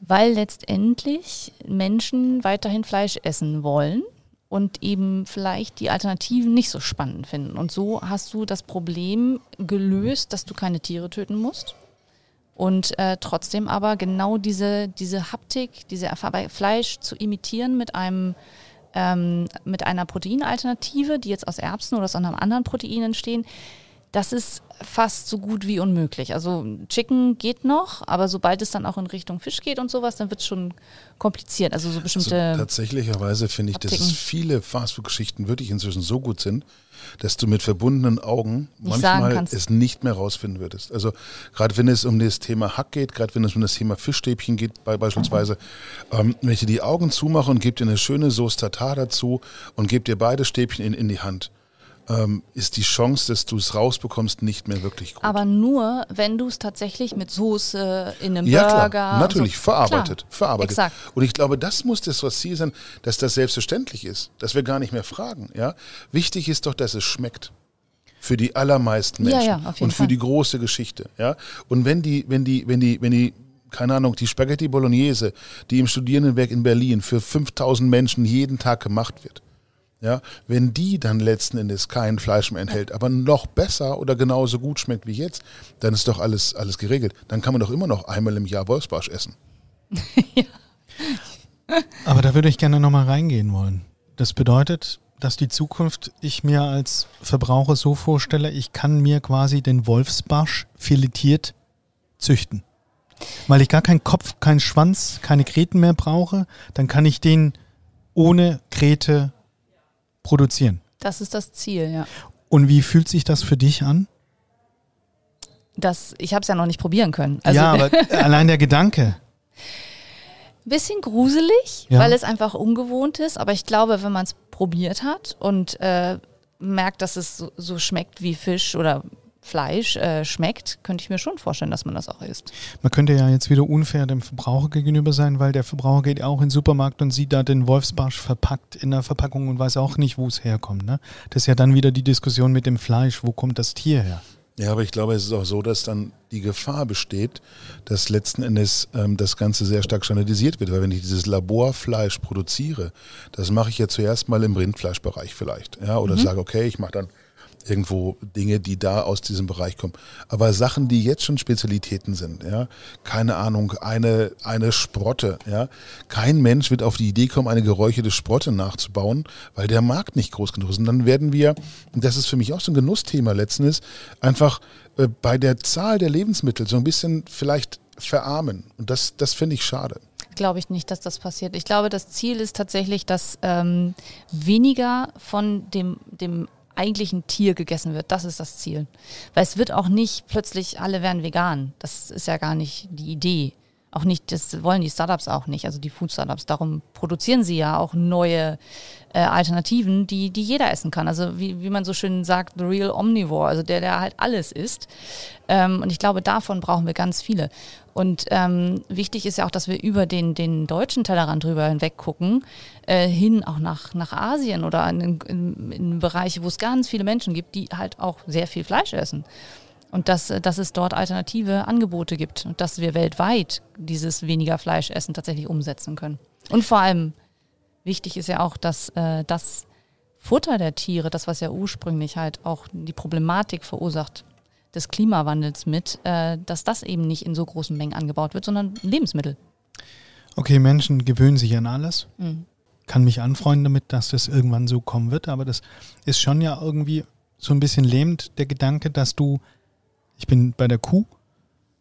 Speaker 3: Weil letztendlich Menschen weiterhin Fleisch essen wollen und eben vielleicht die Alternativen nicht so spannend finden. Und so hast du das Problem gelöst, dass du keine Tiere töten musst. Und äh, trotzdem aber genau diese, diese Haptik, diese Fleisch zu imitieren mit einem ähm, mit einer Proteinalternative, die jetzt aus Erbsen oder aus einem anderen Protein entstehen, das ist fast so gut wie unmöglich. Also Chicken geht noch, aber sobald es dann auch in Richtung Fisch geht und sowas, dann wird es schon kompliziert. Also so bestimmte. Also
Speaker 2: tatsächlicherweise finde ich, dass es viele Fastfood-Geschichten wirklich inzwischen so gut sind, dass du mit verbundenen Augen nicht manchmal es nicht mehr rausfinden würdest. Also gerade wenn es um das Thema Hack geht, gerade wenn es um das Thema Fischstäbchen geht, bei, beispielsweise, ähm, wenn ich dir die Augen zumache und gebe dir eine schöne Sauce Tartar dazu und gebe dir beide Stäbchen in, in die Hand ähm, ist die Chance, dass du es rausbekommst, nicht mehr wirklich gut.
Speaker 3: Aber nur, wenn du es tatsächlich mit Soße in einem
Speaker 2: ja,
Speaker 3: Burger.
Speaker 2: Klar, natürlich, so. verarbeitet. Klar, verarbeitet. Exakt. Und ich glaube, das muss das Ziel sein, dass das selbstverständlich ist, dass wir gar nicht mehr fragen. Ja? Wichtig ist doch, dass es schmeckt für die allermeisten Menschen ja, ja, und für Fall. die große Geschichte. Ja? Und wenn die, wenn die, wenn die, wenn die, keine Ahnung, die Spaghetti Bolognese, die im Studierendenwerk in Berlin für 5000 Menschen jeden Tag gemacht wird, ja, wenn die dann letzten Endes kein Fleisch mehr enthält, aber noch besser oder genauso gut schmeckt wie jetzt, dann ist doch alles, alles geregelt. Dann kann man doch immer noch einmal im Jahr Wolfsbarsch essen. ja.
Speaker 1: Aber da würde ich gerne nochmal reingehen wollen. Das bedeutet, dass die Zukunft ich mir als Verbraucher so vorstelle, ich kann mir quasi den Wolfsbarsch filetiert züchten. Weil ich gar keinen Kopf, keinen Schwanz, keine Kreten mehr brauche, dann kann ich den ohne Krete produzieren.
Speaker 3: Das ist das Ziel, ja.
Speaker 1: Und wie fühlt sich das für dich an?
Speaker 3: Das, ich habe es ja noch nicht probieren können.
Speaker 1: Also ja, aber allein der Gedanke.
Speaker 3: Bisschen gruselig, ja. weil es einfach ungewohnt ist. Aber ich glaube, wenn man es probiert hat und äh, merkt, dass es so, so, schmeckt wie Fisch oder Fleisch äh, schmeckt, könnte ich mir schon vorstellen, dass man das auch isst.
Speaker 1: Man könnte ja jetzt wieder unfair dem Verbraucher gegenüber sein, weil der Verbraucher geht auch in den Supermarkt und sieht da den Wolfsbarsch verpackt in der Verpackung und weiß auch nicht, wo es herkommt. Ne? Das ist ja dann wieder die Diskussion mit dem Fleisch, wo kommt das Tier her?
Speaker 2: Ja, aber ich glaube, es ist auch so, dass dann die Gefahr besteht, dass letzten Endes ähm, das Ganze sehr stark standardisiert wird. Weil wenn ich dieses Laborfleisch produziere, das mache ich ja zuerst mal im Rindfleischbereich vielleicht. Ja, oder mhm. sage, okay, ich mache dann irgendwo Dinge, die da aus diesem Bereich kommen. Aber Sachen, die jetzt schon Spezialitäten sind, ja, keine Ahnung, eine, eine Sprotte, ja. Kein Mensch wird auf die Idee kommen, eine geräucherte Sprotte nachzubauen, weil der Markt nicht groß genug ist. Und dann werden wir, und das ist für mich auch so ein Genussthema letztens, einfach äh, bei der Zahl der Lebensmittel so ein bisschen vielleicht verarmen. Und das, das finde ich schade
Speaker 3: glaube ich nicht, dass das passiert. Ich glaube, das Ziel ist tatsächlich, dass ähm, weniger von dem, dem eigentlich ein Tier gegessen wird. Das ist das Ziel. Weil es wird auch nicht plötzlich alle werden vegan. Das ist ja gar nicht die Idee. Auch nicht, das wollen die Startups auch nicht, also die Food-Startups. Darum produzieren sie ja auch neue äh, Alternativen, die, die jeder essen kann. Also wie, wie man so schön sagt, the real omnivore, also der, der halt alles isst. Ähm, und ich glaube, davon brauchen wir ganz viele. Und ähm, wichtig ist ja auch, dass wir über den, den deutschen Tellerrand drüber hinweg gucken, äh, hin auch nach, nach Asien oder in, in, in Bereiche, wo es ganz viele Menschen gibt, die halt auch sehr viel Fleisch essen. Und dass, dass es dort alternative Angebote gibt und dass wir weltweit dieses weniger Fleischessen tatsächlich umsetzen können. Und vor allem wichtig ist ja auch, dass äh, das Futter der Tiere, das was ja ursprünglich halt auch die Problematik verursacht des Klimawandels mit, äh, dass das eben nicht in so großen Mengen angebaut wird, sondern Lebensmittel.
Speaker 1: Okay, Menschen gewöhnen sich an alles. Mhm. Kann mich anfreunden damit, dass das irgendwann so kommen wird, aber das ist schon ja irgendwie so ein bisschen lähmend, der Gedanke, dass du, ich bin bei der Kuh,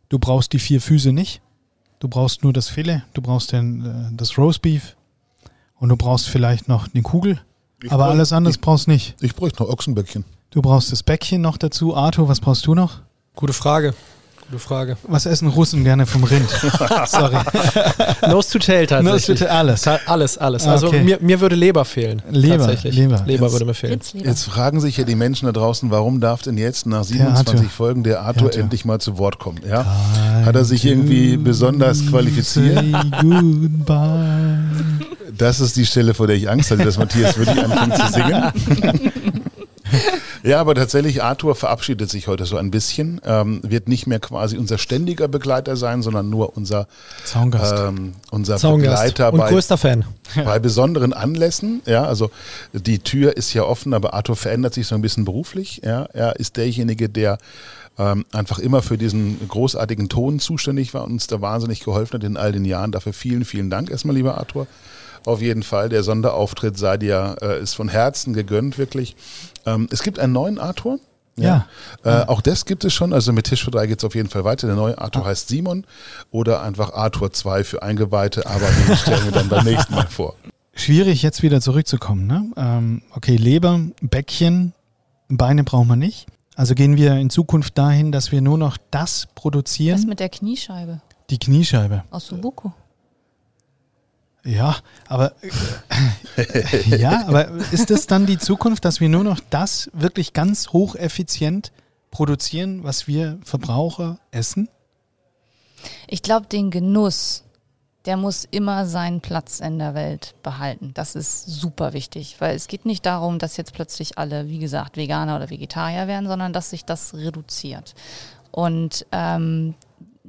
Speaker 1: du brauchst die vier Füße nicht, du brauchst nur das Filet, du brauchst den, äh, das Roastbeef und du brauchst vielleicht noch eine Kugel, ich aber alles anderes ich, brauchst nicht.
Speaker 2: Ich bräuchte noch Ochsenbäckchen.
Speaker 1: Du brauchst das Bäckchen noch dazu. Arthur, was brauchst du noch?
Speaker 4: Gute Frage. Gute Frage.
Speaker 1: Was essen Russen gerne vom Rind?
Speaker 4: Sorry. Nose to tail tatsächlich. Nose to tail, alles. Alles, alles. Also okay. mir, mir würde Leber fehlen.
Speaker 1: Leber, tatsächlich.
Speaker 4: Leber. Leber jetzt, würde mir fehlen.
Speaker 2: Jetzt fragen sich ja die Menschen da draußen, warum darf denn jetzt nach 27 Folgen der Arthur, Arthur, endlich mal zu Wort kommen? Ja? Hat er sich irgendwie besonders qualifiziert? Das ist die Stelle, vor der ich Angst hatte, dass Matthias wirklich anfängt zu singen. Ja, aber tatsächlich, Arthur verabschiedet sich heute so ein bisschen, ähm, wird nicht mehr quasi unser ständiger Begleiter sein, sondern nur unser
Speaker 1: Zaungast.
Speaker 2: Ähm, unser Zaungast. Begleiter
Speaker 4: Und bei, größter Fan.
Speaker 2: bei besonderen Anlässen. Ja, also die Tür ist ja offen, aber Arthur verändert sich so ein bisschen beruflich. Ja, er ist derjenige, der ähm, einfach immer für diesen großartigen Ton zuständig war und uns da wahnsinnig geholfen hat in all den Jahren. Dafür vielen, vielen Dank erstmal, lieber Arthur. Auf jeden Fall, der Sonderauftritt sei dir, äh, ist von Herzen gegönnt, wirklich. Ähm, es gibt einen neuen Arthur.
Speaker 1: Ja.
Speaker 2: ja. Äh, auch das gibt es schon. Also mit Tisch für drei geht es auf jeden Fall weiter. Der neue Arthur ah. heißt Simon oder einfach Arthur 2 für Eingeweihte, aber den stellen wir dann beim nächsten Mal vor.
Speaker 1: Schwierig, jetzt wieder zurückzukommen. Ne? Ähm, okay, Leber, Bäckchen, Beine brauchen wir nicht. Also gehen wir in Zukunft dahin, dass wir nur noch das produzieren. Was
Speaker 3: mit der Kniescheibe?
Speaker 1: Die Kniescheibe.
Speaker 3: Aus Subuko.
Speaker 1: Ja, aber äh, ja, aber ist das dann die Zukunft, dass wir nur noch das wirklich ganz hocheffizient produzieren, was wir Verbraucher essen?
Speaker 3: Ich glaube, den Genuss, der muss immer seinen Platz in der Welt behalten. Das ist super wichtig, weil es geht nicht darum, dass jetzt plötzlich alle, wie gesagt, Veganer oder Vegetarier werden, sondern dass sich das reduziert. Und ähm,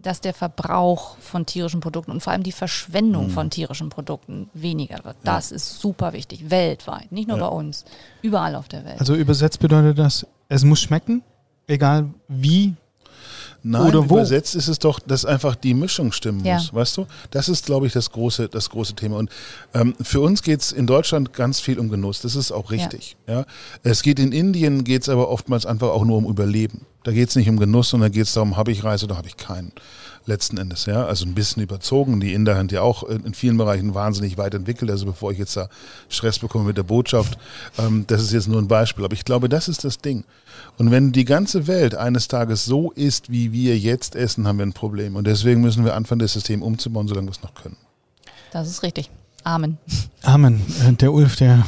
Speaker 3: dass der Verbrauch von tierischen Produkten und vor allem die Verschwendung mhm. von tierischen Produkten weniger wird. Das ja. ist super wichtig, weltweit, nicht nur ja. bei uns, überall auf der Welt.
Speaker 1: Also übersetzt bedeutet das, es muss schmecken, egal wie
Speaker 2: Nein, Oder wo? übersetzt ist es doch, dass einfach die Mischung stimmen ja. muss, weißt du? Das ist, glaube ich, das große, das große Thema. Und ähm, für uns geht es in Deutschland ganz viel um Genuss. Das ist auch richtig. Ja. ja? Es geht in Indien, geht es aber oftmals einfach auch nur um Überleben. Da geht es nicht um Genuss, sondern da geht es darum, habe ich Reis oder habe ich keinen letzten Endes, ja. Also ein bisschen überzogen. Die Inder sind ja auch in vielen Bereichen wahnsinnig weit entwickelt. Also bevor ich jetzt da Stress bekomme mit der Botschaft, ähm, das ist jetzt nur ein Beispiel. Aber ich glaube, das ist das Ding. Und wenn die ganze Welt eines Tages so ist, wie wir jetzt essen, haben wir ein Problem. Und deswegen müssen wir anfangen, das System umzubauen, solange wir es noch können.
Speaker 3: Das ist richtig. Amen.
Speaker 1: Amen. Äh, der Ulf, der,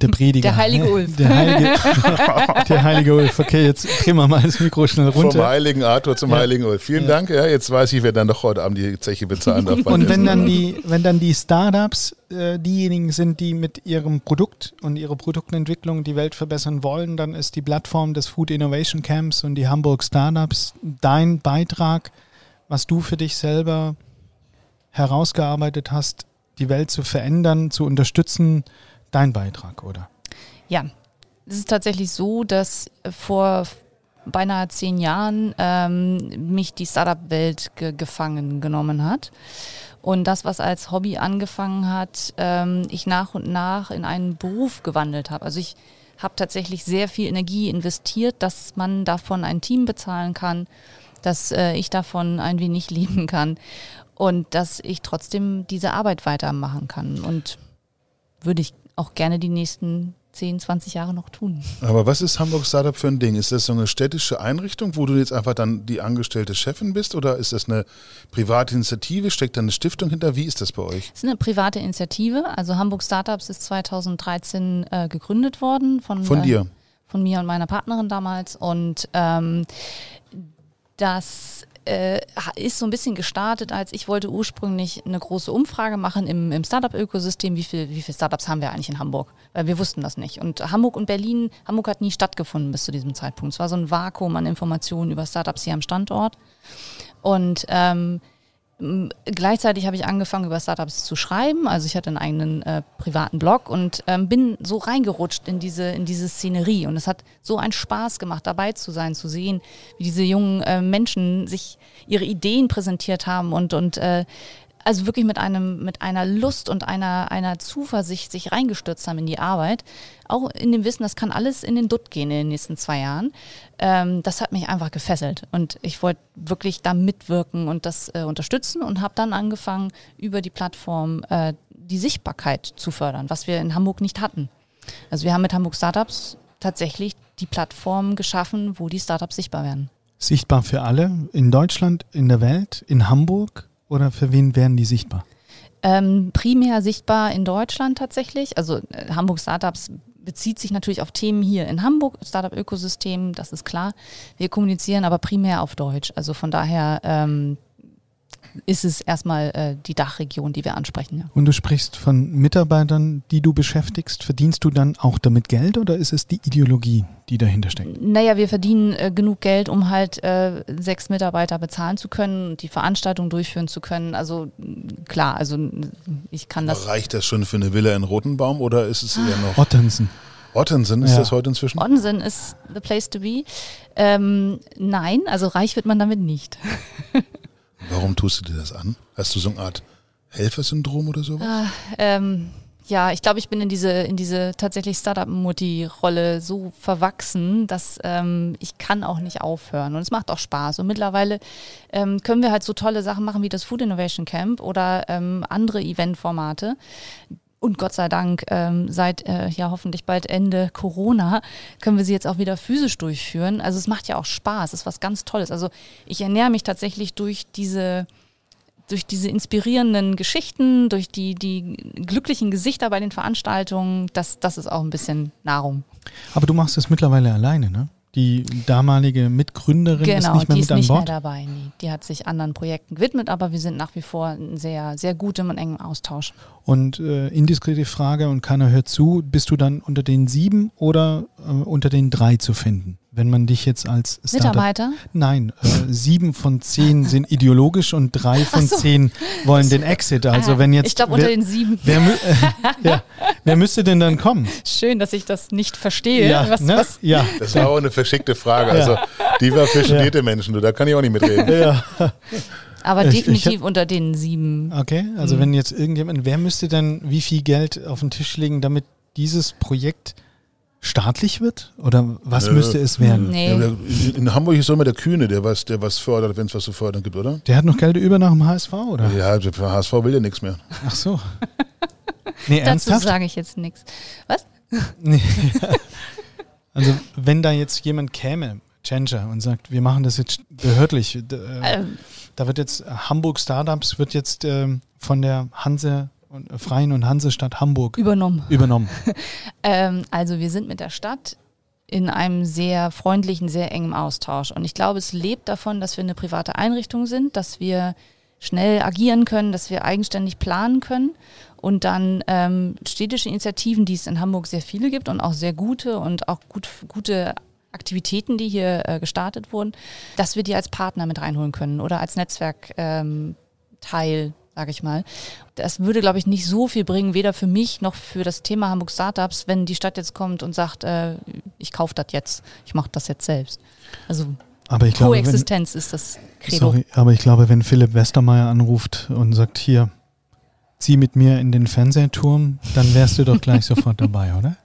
Speaker 1: der Prediger.
Speaker 3: Der heilige Ulf.
Speaker 1: Der heilige, der heilige Ulf. Okay, jetzt drehen wir mal das Mikro schnell runter.
Speaker 2: Vom heiligen Arthur zum ja. heiligen Ulf. Vielen ja. Dank. Ja, jetzt weiß ich, wer dann doch heute Abend die Zeche bezahlen darf.
Speaker 1: Und wenn dann, die, wenn dann die Startups äh, diejenigen sind, die mit ihrem Produkt und ihrer Produktentwicklung die Welt verbessern wollen, dann ist die Plattform des Food Innovation Camps und die Hamburg Startups dein Beitrag, was du für dich selber herausgearbeitet hast, die Welt zu verändern, zu unterstützen, dein Beitrag, oder?
Speaker 3: Ja, es ist tatsächlich so, dass vor beinahe zehn Jahren ähm, mich die Startup-Welt ge gefangen genommen hat. Und das, was als Hobby angefangen hat, ähm, ich nach und nach in einen Beruf gewandelt habe. Also ich habe tatsächlich sehr viel Energie investiert, dass man davon ein Team bezahlen kann, dass äh, ich davon ein wenig leben kann und dass ich trotzdem diese Arbeit weitermachen kann. Und würde ich auch gerne die nächsten 10, 20 Jahre noch tun.
Speaker 2: Aber was ist Hamburg Startup für ein Ding? Ist das so eine städtische Einrichtung, wo du jetzt einfach dann die angestellte Chefin bist oder ist das eine private Initiative? Steckt da eine Stiftung hinter? Wie ist das bei euch?
Speaker 3: Es ist eine private Initiative. Also Hamburg Startups ist 2013 äh, gegründet worden. Von,
Speaker 2: von dir?
Speaker 3: Äh, von mir und meiner Partnerin damals. Und ähm, das äh, ist so ein bisschen gestartet, als ich wollte ursprünglich eine große Umfrage machen im, im Startup-Ökosystem, wie, viel, wie viele Startups haben wir eigentlich in Hamburg? Weil wir wussten das nicht. Und Hamburg und Berlin, Hamburg hat nie stattgefunden bis zu diesem Zeitpunkt. Es war so ein Vakuum an Informationen über Startups hier am Standort. Und ähm, gleichzeitig habe ich angefangen, über Startups zu schreiben. Also ich hatte einen eigenen äh, privaten Blog und ähm, bin so reingerutscht in diese, in diese Szenerie. Und es hat so einen Spaß gemacht, dabei zu sein, zu sehen, wie diese jungen äh, Menschen sich ihre Ideen präsentiert haben und, und äh, also wirklich mit einem, mit einer Lust und einer, einer Zuversicht sich reingestürzt haben in die Arbeit. Auch in dem Wissen, das kann alles in den Dutt gehen in den nächsten zwei Jahren. Ähm, das hat mich einfach gefesselt. Und ich wollte wirklich da mitwirken und das äh, unterstützen und habe dann angefangen, über die Plattform äh, die Sichtbarkeit zu fördern, was wir in Hamburg nicht hatten. Also wir haben mit Hamburg Startups tatsächlich die Plattform geschaffen, wo die Startups sichtbar werden.
Speaker 1: Sichtbar für alle in Deutschland, in der Welt, in Hamburg oder für wen werden die sichtbar?
Speaker 3: Ähm, primär sichtbar in Deutschland tatsächlich. Also äh, Hamburg Startups bezieht sich natürlich auf Themen hier in Hamburg, Startup-Ökosystem, das ist klar. Wir kommunizieren aber primär auf Deutsch. Also von daher ähm, ist es erstmal äh, die Dachregion, die wir ansprechen. Ja.
Speaker 1: Und du sprichst von Mitarbeitern, die du beschäftigst. Verdienst du dann auch damit Geld oder ist es die Ideologie, die dahinter steckt?
Speaker 3: Naja, wir verdienen äh, genug Geld, um halt äh, sechs Mitarbeiter bezahlen zu können und die Veranstaltung durchführen zu können. Also klar, also ich kann das.
Speaker 2: reicht das schon für eine Villa in Rotenbaum oder ist es eher noch.
Speaker 1: Ottensen.
Speaker 2: Ottensen ist ja. das heute inzwischen?
Speaker 3: Ottensen ist the place to be. Ähm, nein, also reich wird man damit nicht.
Speaker 2: Warum tust du dir das an? Hast du so eine Art Helfersyndrom oder sowas? Ah,
Speaker 3: ähm, ja, ich glaube, ich bin in diese, in diese tatsächlich Startup-Mutti-Rolle so verwachsen, dass ähm, ich kann auch nicht aufhören. Und es macht auch Spaß. Und mittlerweile ähm, können wir halt so tolle Sachen machen wie das Food Innovation Camp oder ähm, andere Eventformate, und Gott sei Dank, ähm, seit äh, ja hoffentlich bald Ende Corona, können wir sie jetzt auch wieder physisch durchführen. Also es macht ja auch Spaß, es ist was ganz Tolles. Also ich ernähre mich tatsächlich durch diese, durch diese inspirierenden Geschichten, durch die, die glücklichen Gesichter bei den Veranstaltungen. Das, das ist auch ein bisschen Nahrung.
Speaker 1: Aber du machst es mittlerweile alleine, ne? Die damalige Mitgründerin genau, ist nicht mehr
Speaker 3: die
Speaker 1: mit
Speaker 3: ist
Speaker 1: an Bord?
Speaker 3: Nicht mehr dabei. Nee. Die hat sich anderen Projekten gewidmet, aber wir sind nach wie vor in sehr, sehr gutem und engem Austausch.
Speaker 1: Und äh, indiskrete Frage und keiner hört zu, bist du dann unter den sieben oder äh, unter den drei zu finden? Wenn man dich jetzt als
Speaker 3: Startup Mitarbeiter?
Speaker 1: Nein, äh, sieben von zehn sind ideologisch und drei von so. zehn wollen den Exit. Also ah, wenn jetzt
Speaker 3: ich glaube unter den sieben.
Speaker 1: Wer, äh, ja, wer müsste denn dann kommen?
Speaker 3: Schön, dass ich das nicht verstehe.
Speaker 1: Ja, was, ne? was? ja.
Speaker 2: Das war auch eine verschickte Frage. Also die war für studierte ja. Menschen. Du, da kann ich auch nicht mitreden. Ja.
Speaker 3: Aber ich, definitiv ich hab, unter den sieben.
Speaker 1: Okay, also mhm. wenn jetzt irgendjemand, wer müsste denn wie viel Geld auf den Tisch legen, damit dieses Projekt staatlich wird? Oder was äh, müsste es werden?
Speaker 3: Nee.
Speaker 2: in Hamburg ist immer der Kühne, der was, der was fördert, wenn es was zu fördern gibt, oder?
Speaker 1: Der hat noch Geld über nach dem HSV, oder?
Speaker 2: Ja, der HSV will ja nichts mehr.
Speaker 1: Ach so. Nee, ernsthaft?
Speaker 3: Dazu sage ich jetzt nichts. Was?
Speaker 1: Nee. Also, wenn da jetzt jemand käme, Changer, und sagt, wir machen das jetzt behördlich, äh, ähm. da wird jetzt Hamburg Startups wird jetzt äh, von der Hanse und äh, Freien und Hansestadt Hamburg
Speaker 3: übernommen.
Speaker 1: übernommen.
Speaker 3: ähm, also wir sind mit der Stadt in einem sehr freundlichen, sehr engen Austausch. Und ich glaube, es lebt davon, dass wir eine private Einrichtung sind, dass wir schnell agieren können, dass wir eigenständig planen können und dann ähm, städtische Initiativen, die es in Hamburg sehr viele gibt und auch sehr gute und auch gut, gute Aktivitäten, die hier äh, gestartet wurden, dass wir die als Partner mit reinholen können oder als Netzwerkteil ähm, sage ich mal. Das würde, glaube ich, nicht so viel bringen, weder für mich noch für das Thema Hamburg Startups, wenn die Stadt jetzt kommt und sagt, äh, ich kaufe das jetzt, ich mache das jetzt selbst. Also
Speaker 1: aber ich glaube,
Speaker 3: Koexistenz wenn, ist das
Speaker 1: Credo. Sorry, aber ich glaube, wenn Philipp Westermeier anruft und sagt, hier, zieh mit mir in den Fernsehturm, dann wärst du doch gleich sofort dabei, oder?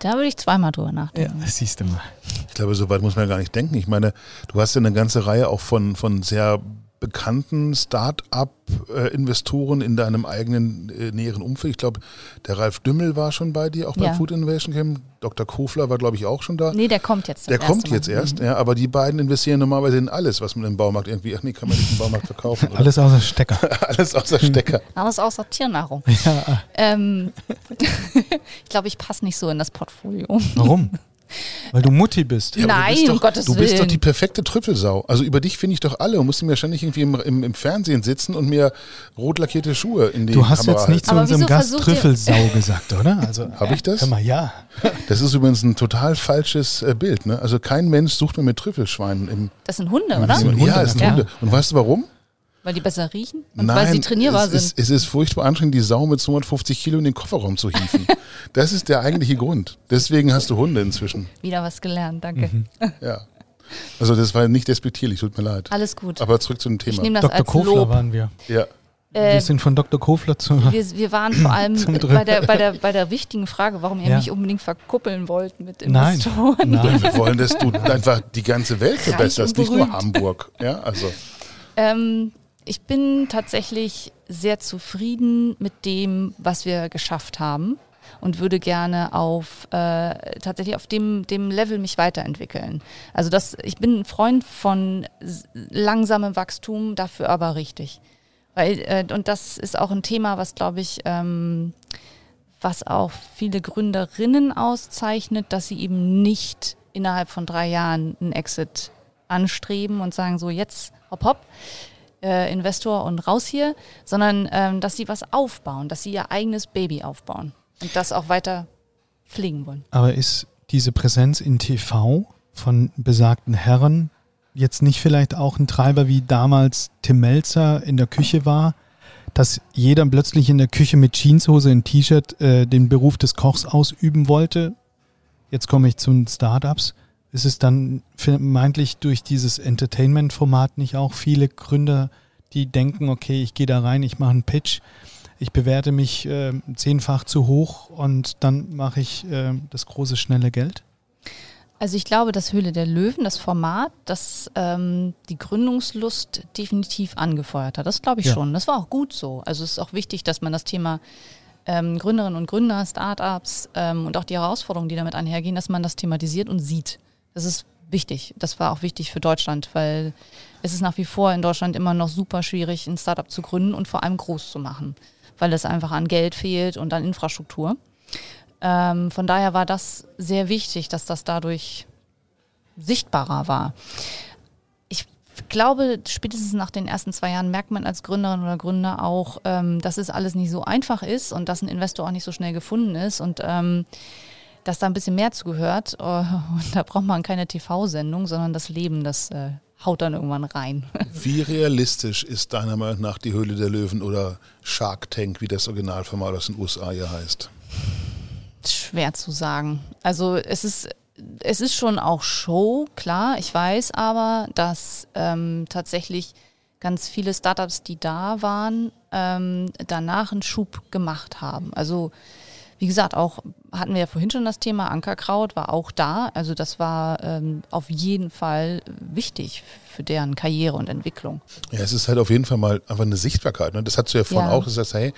Speaker 3: Da würde ich zweimal drüber nachdenken.
Speaker 1: Ja, siehst du mal.
Speaker 2: Ich glaube, so weit muss man gar nicht denken. Ich meine, du hast ja eine ganze Reihe auch von, von sehr bekannten Start-up-Investoren in deinem eigenen äh, näheren Umfeld? Ich glaube, der Ralf Dümmel war schon bei dir, auch bei ja. Food Innovation Camp. Dr. Kofler war, glaube ich, auch schon da.
Speaker 3: Nee, der kommt jetzt.
Speaker 2: Der kommt jetzt Mal. erst, mhm. ja. Aber die beiden investieren normalerweise in alles, was man im Baumarkt irgendwie, ach nee, kann man nicht im Baumarkt verkaufen.
Speaker 1: alles außer Stecker.
Speaker 2: alles außer Stecker.
Speaker 3: alles außer Tiernahrung. Ja. Ähm, ich glaube, ich passe nicht so in das Portfolio.
Speaker 1: Warum? Weil du Mutti bist.
Speaker 3: Ja, Nein,
Speaker 2: bist doch,
Speaker 3: um Gottes
Speaker 2: Willen. Du bist doch die perfekte Trüffelsau. Also über dich finde ich doch alle. Du musst mir ständig irgendwie im, im, im, Fernsehen sitzen und mir rot lackierte Schuhe in die
Speaker 1: Du hast Kamera jetzt nicht zu unserem Gast Trüffelsau gesagt, oder?
Speaker 2: Also, Habe ich das?
Speaker 1: Hör mal, ja.
Speaker 2: Das ist übrigens ein total falsches äh, Bild. Ne? Also kein Mensch sucht mir mit Trüffelschweinen im.
Speaker 3: Das sind Hunde, oder?
Speaker 2: Ja, das sind ja. Hunde. Und weißt du warum?
Speaker 3: Weil die besser riechen
Speaker 2: und Nein,
Speaker 3: weil sie trainierbar
Speaker 2: es
Speaker 3: sind.
Speaker 2: Ist, es ist furchtbar anstrengend, die Sau mit 250 Kilo in den Kofferraum zu hieven. das ist der eigentliche Grund. Deswegen hast du Hunde inzwischen.
Speaker 3: Wieder was gelernt, danke.
Speaker 2: Mhm. Ja. Also das war nicht despektierlich, tut mir leid.
Speaker 3: Alles gut.
Speaker 2: Aber zurück zu dem Thema.
Speaker 3: Ich nehme das
Speaker 1: Dr.
Speaker 3: als
Speaker 1: Kofler
Speaker 3: Lob.
Speaker 1: waren wir.
Speaker 2: Ja.
Speaker 1: wir sind von Dr. Kofler zu.
Speaker 3: Wir, wir waren vor allem bei der, bei, der, bei der wichtigen Frage, warum ihr ja. mich unbedingt verkuppeln wollt mit Investoren.
Speaker 2: Nein, Nein. wir wollen, dass du einfach die ganze Welt verbesserst, nicht nur Hamburg. Ja, also.
Speaker 3: Ähm, ich bin tatsächlich sehr zufrieden mit dem, was wir geschafft haben und würde gerne auf äh, tatsächlich auf dem, dem Level mich weiterentwickeln. Also das, ich bin ein Freund von langsamem Wachstum, dafür aber richtig. Weil, äh, und das ist auch ein Thema, was glaube ich, ähm, was auch viele Gründerinnen auszeichnet, dass sie eben nicht innerhalb von drei Jahren einen Exit anstreben und sagen, so jetzt hopp hopp, äh, Investor und raus hier, sondern ähm, dass sie was aufbauen, dass sie ihr eigenes Baby aufbauen und das auch weiter pflegen wollen.
Speaker 1: Aber ist diese Präsenz in TV von besagten Herren jetzt nicht vielleicht auch ein Treiber, wie damals Tim Melzer in der Küche war, dass jeder plötzlich in der Küche mit Jeanshose und T-Shirt äh, den Beruf des Kochs ausüben wollte? Jetzt komme ich zu den Startups. Ist es dann vermeintlich durch dieses Entertainment-Format nicht auch viele Gründer, die denken, okay, ich gehe da rein, ich mache einen Pitch, ich bewerte mich äh, zehnfach zu hoch und dann mache ich äh, das große, schnelle Geld?
Speaker 3: Also ich glaube, dass Höhle der Löwen, das Format, das ähm, die Gründungslust definitiv angefeuert hat. Das glaube ich ja. schon. Das war auch gut so. Also es ist auch wichtig, dass man das Thema ähm, Gründerinnen und Gründer, Startups ähm, und auch die Herausforderungen, die damit einhergehen, dass man das thematisiert und sieht. Das ist wichtig. Das war auch wichtig für Deutschland, weil es ist nach wie vor in Deutschland immer noch super schwierig, ein Startup zu gründen und vor allem groß zu machen, weil es einfach an Geld fehlt und an Infrastruktur. Ähm, von daher war das sehr wichtig, dass das dadurch sichtbarer war. Ich glaube, spätestens nach den ersten zwei Jahren merkt man als Gründerin oder Gründer auch, ähm, dass es alles nicht so einfach ist und dass ein Investor auch nicht so schnell gefunden ist und ähm, dass da ein bisschen mehr zugehört. Äh, und da braucht man keine TV-Sendung, sondern das Leben, das äh, haut dann irgendwann rein.
Speaker 2: Wie realistisch ist deiner Meinung nach die Höhle der Löwen oder Shark Tank, wie das Originalformat aus den USA hier heißt?
Speaker 3: Schwer zu sagen. Also es ist es ist schon auch Show, klar. Ich weiß aber, dass ähm, tatsächlich ganz viele Startups, die da waren, ähm, danach einen Schub gemacht haben. Also wie gesagt, auch hatten wir ja vorhin schon das Thema Ankerkraut, war auch da. Also das war ähm, auf jeden Fall wichtig für deren Karriere und Entwicklung.
Speaker 2: Ja, es ist halt auf jeden Fall mal einfach eine Sichtbarkeit. Ne? Das hast du ja vorhin ja. auch gesagt, hey,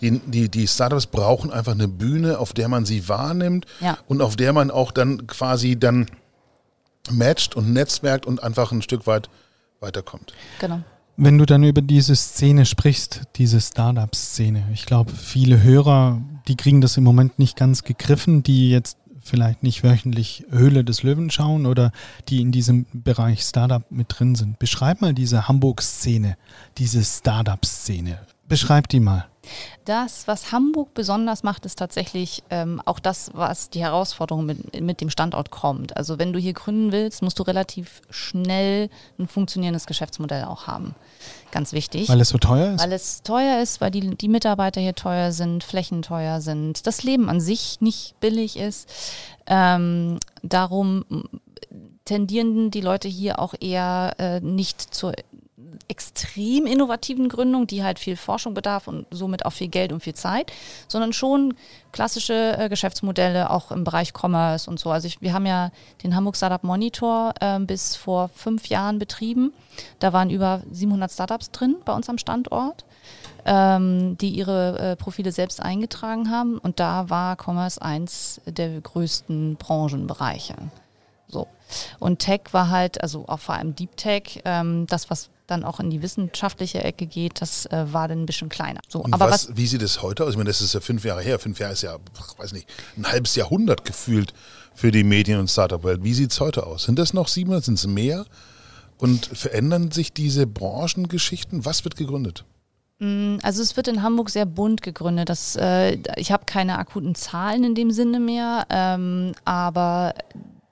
Speaker 2: die, die, die Startups brauchen einfach eine Bühne, auf der man sie wahrnimmt ja. und auf der man auch dann quasi dann matcht und netzwerkt und einfach ein Stück weit weiterkommt.
Speaker 3: Genau.
Speaker 1: Wenn du dann über diese Szene sprichst, diese Startup-Szene, ich glaube, viele Hörer, die kriegen das im Moment nicht ganz gegriffen, die jetzt vielleicht nicht wöchentlich Höhle des Löwen schauen oder die in diesem Bereich Startup mit drin sind. Beschreib mal diese Hamburg-Szene, diese Startup-Szene. Beschreib die mal.
Speaker 3: Das, was Hamburg besonders macht, ist tatsächlich ähm, auch das, was die Herausforderung mit, mit dem Standort kommt. Also wenn du hier gründen willst, musst du relativ schnell ein funktionierendes Geschäftsmodell auch haben. Ganz wichtig.
Speaker 1: Weil es so teuer ist?
Speaker 3: Weil es teuer ist, weil die, die Mitarbeiter hier teuer sind, Flächen teuer sind, das Leben an sich nicht billig ist. Ähm, darum tendieren die Leute hier auch eher äh, nicht zur extrem innovativen Gründung, die halt viel Forschung bedarf und somit auch viel Geld und viel Zeit, sondern schon klassische äh, Geschäftsmodelle auch im Bereich Commerce und so. Also ich, wir haben ja den Hamburg Startup Monitor äh, bis vor fünf Jahren betrieben. Da waren über 700 Startups drin bei uns am Standort, ähm, die ihre äh, Profile selbst eingetragen haben. Und da war Commerce eins der größten Branchenbereiche. So. Und Tech war halt, also auch vor allem Deep Tech, ähm, das, was dann auch in die wissenschaftliche Ecke geht, das äh, war dann ein bisschen kleiner. So,
Speaker 2: Und aber was, was, wie sieht es heute aus? Ich meine, das ist ja fünf Jahre her. Fünf Jahre ist ja, weiß nicht, ein halbes Jahrhundert gefühlt für die Medien- und Startup-Welt. Wie sieht es heute aus? Sind das noch sieben oder sind es mehr? Und verändern sich diese Branchengeschichten? Was wird gegründet?
Speaker 3: Mm, also es wird in Hamburg sehr bunt gegründet. Das, äh, ich habe keine akuten Zahlen in dem Sinne mehr, ähm, aber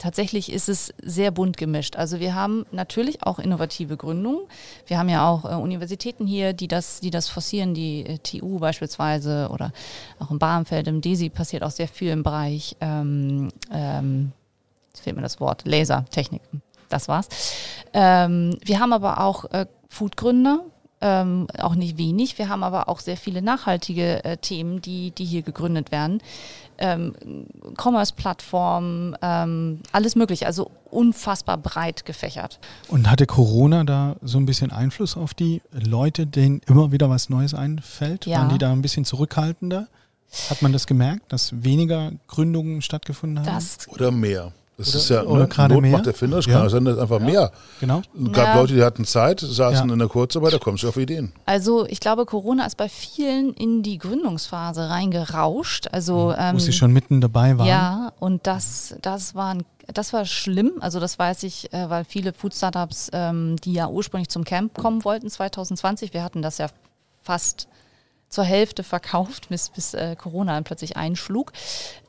Speaker 3: tatsächlich ist es sehr bunt gemischt. Also wir haben natürlich auch innovative Gründungen. Wir haben ja auch äh, Universitäten hier, die das, die das forcieren, die äh, TU beispielsweise oder auch im Barmfeld, im DESI passiert auch sehr viel im Bereich, ähm, ähm, jetzt fehlt mir das Wort, Lasertechnik. Das war's. Ähm, wir haben aber auch äh, Foodgründer, ähm, auch nicht wenig. Wir haben aber auch sehr viele nachhaltige äh, Themen, die, die hier gegründet werden. Ähm, Commerce-Plattformen, ähm, alles mögliche, also unfassbar breit gefächert.
Speaker 1: Und hatte Corona da so ein bisschen Einfluss auf die Leute, denen immer wieder was Neues einfällt? Ja. Waren die da ein bisschen zurückhaltender? Hat man das gemerkt, dass weniger Gründungen stattgefunden haben? Das
Speaker 2: Oder mehr? Das
Speaker 1: oder,
Speaker 2: ist ja
Speaker 1: oder ne, gerade Not mehr?
Speaker 2: macht erfinderisch, ja. kann sein, dass einfach ja. mehr.
Speaker 1: Genau.
Speaker 2: Es gab ja. Leute, die hatten Zeit, saßen ja. in der Kurzarbeit, da kommst du auf Ideen.
Speaker 3: Also ich glaube, Corona ist bei vielen in die Gründungsphase reingerauscht. Also,
Speaker 1: ähm, Wo sie schon mitten dabei waren.
Speaker 3: Ja, und das, das war ein das war schlimm. Also das weiß ich, äh, weil viele Food Startups, ähm, die ja ursprünglich zum Camp kommen wollten 2020, wir hatten das ja fast zur Hälfte verkauft, bis, bis äh, Corona dann plötzlich einschlug.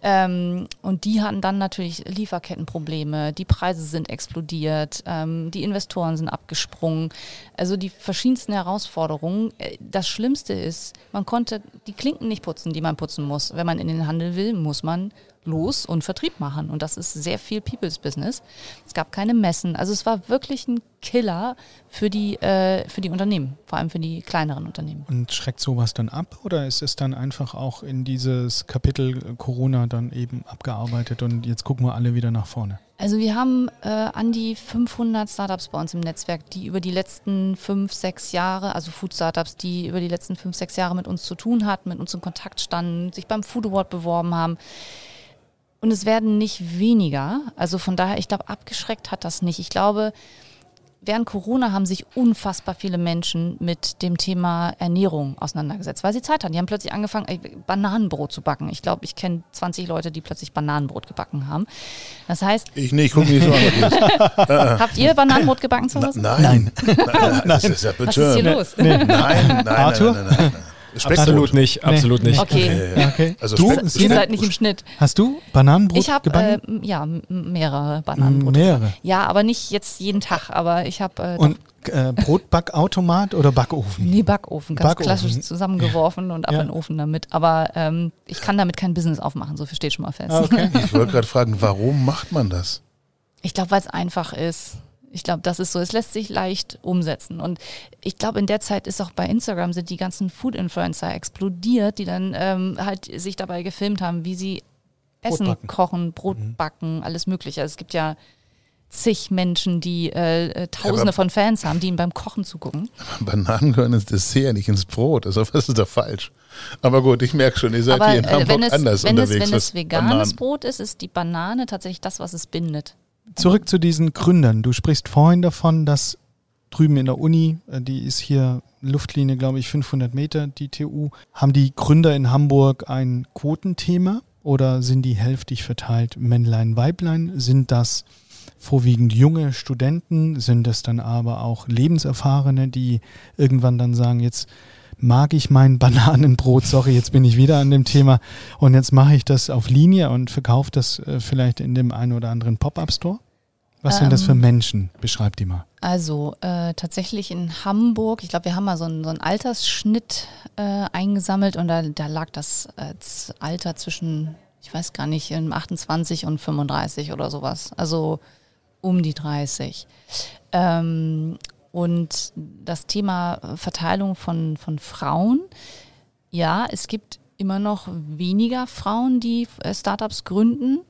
Speaker 3: Ähm, und die hatten dann natürlich Lieferkettenprobleme, die Preise sind explodiert, ähm, die Investoren sind abgesprungen. Also die verschiedensten Herausforderungen. Äh, das Schlimmste ist, man konnte die Klinken nicht putzen, die man putzen muss. Wenn man in den Handel will, muss man los und Vertrieb machen. Und das ist sehr viel People's Business. Es gab keine Messen. Also es war wirklich ein Killer für die, äh, für die Unternehmen, vor allem für die kleineren Unternehmen.
Speaker 1: Und schreckt sowas dann ab oder ist es dann einfach auch in dieses Kapitel Corona dann eben abgearbeitet und jetzt gucken wir alle wieder nach vorne?
Speaker 3: Also wir haben äh, an die 500 Startups bei uns im Netzwerk, die über die letzten fünf, sechs Jahre, also Food Startups, die über die letzten fünf, sechs Jahre mit uns zu tun hatten, mit uns in Kontakt standen, sich beim Food Award beworben haben. Und es werden nicht weniger. Also von daher, ich glaube, abgeschreckt hat das nicht. Ich glaube, während Corona haben sich unfassbar viele Menschen mit dem Thema Ernährung auseinandergesetzt, weil sie Zeit hatten. Die haben plötzlich angefangen, Bananenbrot zu backen. Ich glaube, ich kenne 20 Leute, die plötzlich Bananenbrot gebacken haben. Das heißt.
Speaker 2: Ich nicht, guck mich so
Speaker 3: an. Habt ihr Bananenbrot gebacken zu Hause?
Speaker 2: Nein. Nein. nein. Das ist ja
Speaker 3: Was ist hier los?
Speaker 2: Nein, nein, nein, nein, nein, nein.
Speaker 4: Absolut nicht, absolut nee. nicht.
Speaker 3: Okay.
Speaker 1: Ja, okay.
Speaker 3: Also du, Ihr seid nicht im Schnitt.
Speaker 1: Hast du Bananenbrot
Speaker 3: ich hab,
Speaker 1: gebacken?
Speaker 3: Äh, ja, mehrere Bananenbrot.
Speaker 1: Mehrere?
Speaker 3: Ja, aber nicht jetzt jeden Tag, aber ich habe...
Speaker 1: Äh, und äh, Brotbackautomat oder Backofen?
Speaker 3: Nee, Backofen, ganz Backofen. klassisch zusammengeworfen und ab ja. in den Ofen damit. Aber ähm, ich kann damit kein Business aufmachen, so viel steht schon mal fest.
Speaker 2: Ah, okay. ich wollte gerade fragen, warum macht man das?
Speaker 3: Ich glaube, weil es einfach ist. Ich glaube, das ist so. Es lässt sich leicht umsetzen. Und ich glaube, in der Zeit ist auch bei Instagram sind die ganzen Food-Influencer explodiert, die dann ähm, halt sich dabei gefilmt haben, wie sie Essen Brot kochen, Brot mhm. backen, alles Mögliche. Also es gibt ja zig Menschen, die äh, äh Tausende ja, von Fans haben, die ihm beim Kochen zugucken.
Speaker 2: Bananen gehören ins Dessert, nicht ins Brot. Also was ist da falsch? Aber gut, ich merke schon, ihr seid
Speaker 3: Aber,
Speaker 2: hier in Hamburg
Speaker 3: wenn es,
Speaker 2: anders
Speaker 3: wenn
Speaker 2: unterwegs.
Speaker 3: Es, wenn es veganes. Brot ist, ist die Banane tatsächlich das, was es bindet.
Speaker 1: Zurück zu diesen Gründern. Du sprichst vorhin davon, dass drüben in der Uni, äh, die ist hier Luftlinie, glaube ich, 500 Meter, die TU, haben die Gründer in Hamburg ein Quotenthema oder sind die hälftig verteilt Männlein, Weiblein? Sind das vorwiegend junge Studenten? Sind es dann aber auch Lebenserfahrene, die irgendwann dann sagen, jetzt mag ich mein Bananenbrot, sorry, jetzt bin ich wieder an dem Thema und jetzt mache ich das auf Linie und verkaufe das äh, vielleicht in dem einen oder anderen Pop-up-Store? Was ähm, sind das für ähm, Menschen? Beschreib die mal.
Speaker 3: Also äh, tatsächlich in Hamburg, ich glaube, wir haben mal so einen, so einen Altersschnitt äh, eingesammelt und da, da lag das äh, Alter zwischen, ich weiß gar nicht, 28 und 35 oder sowas. Also um die 30. Ähm, und das Thema Verteilung von, von Frauen, ja, es gibt immer noch weniger Frauen, die äh, Startups gründen,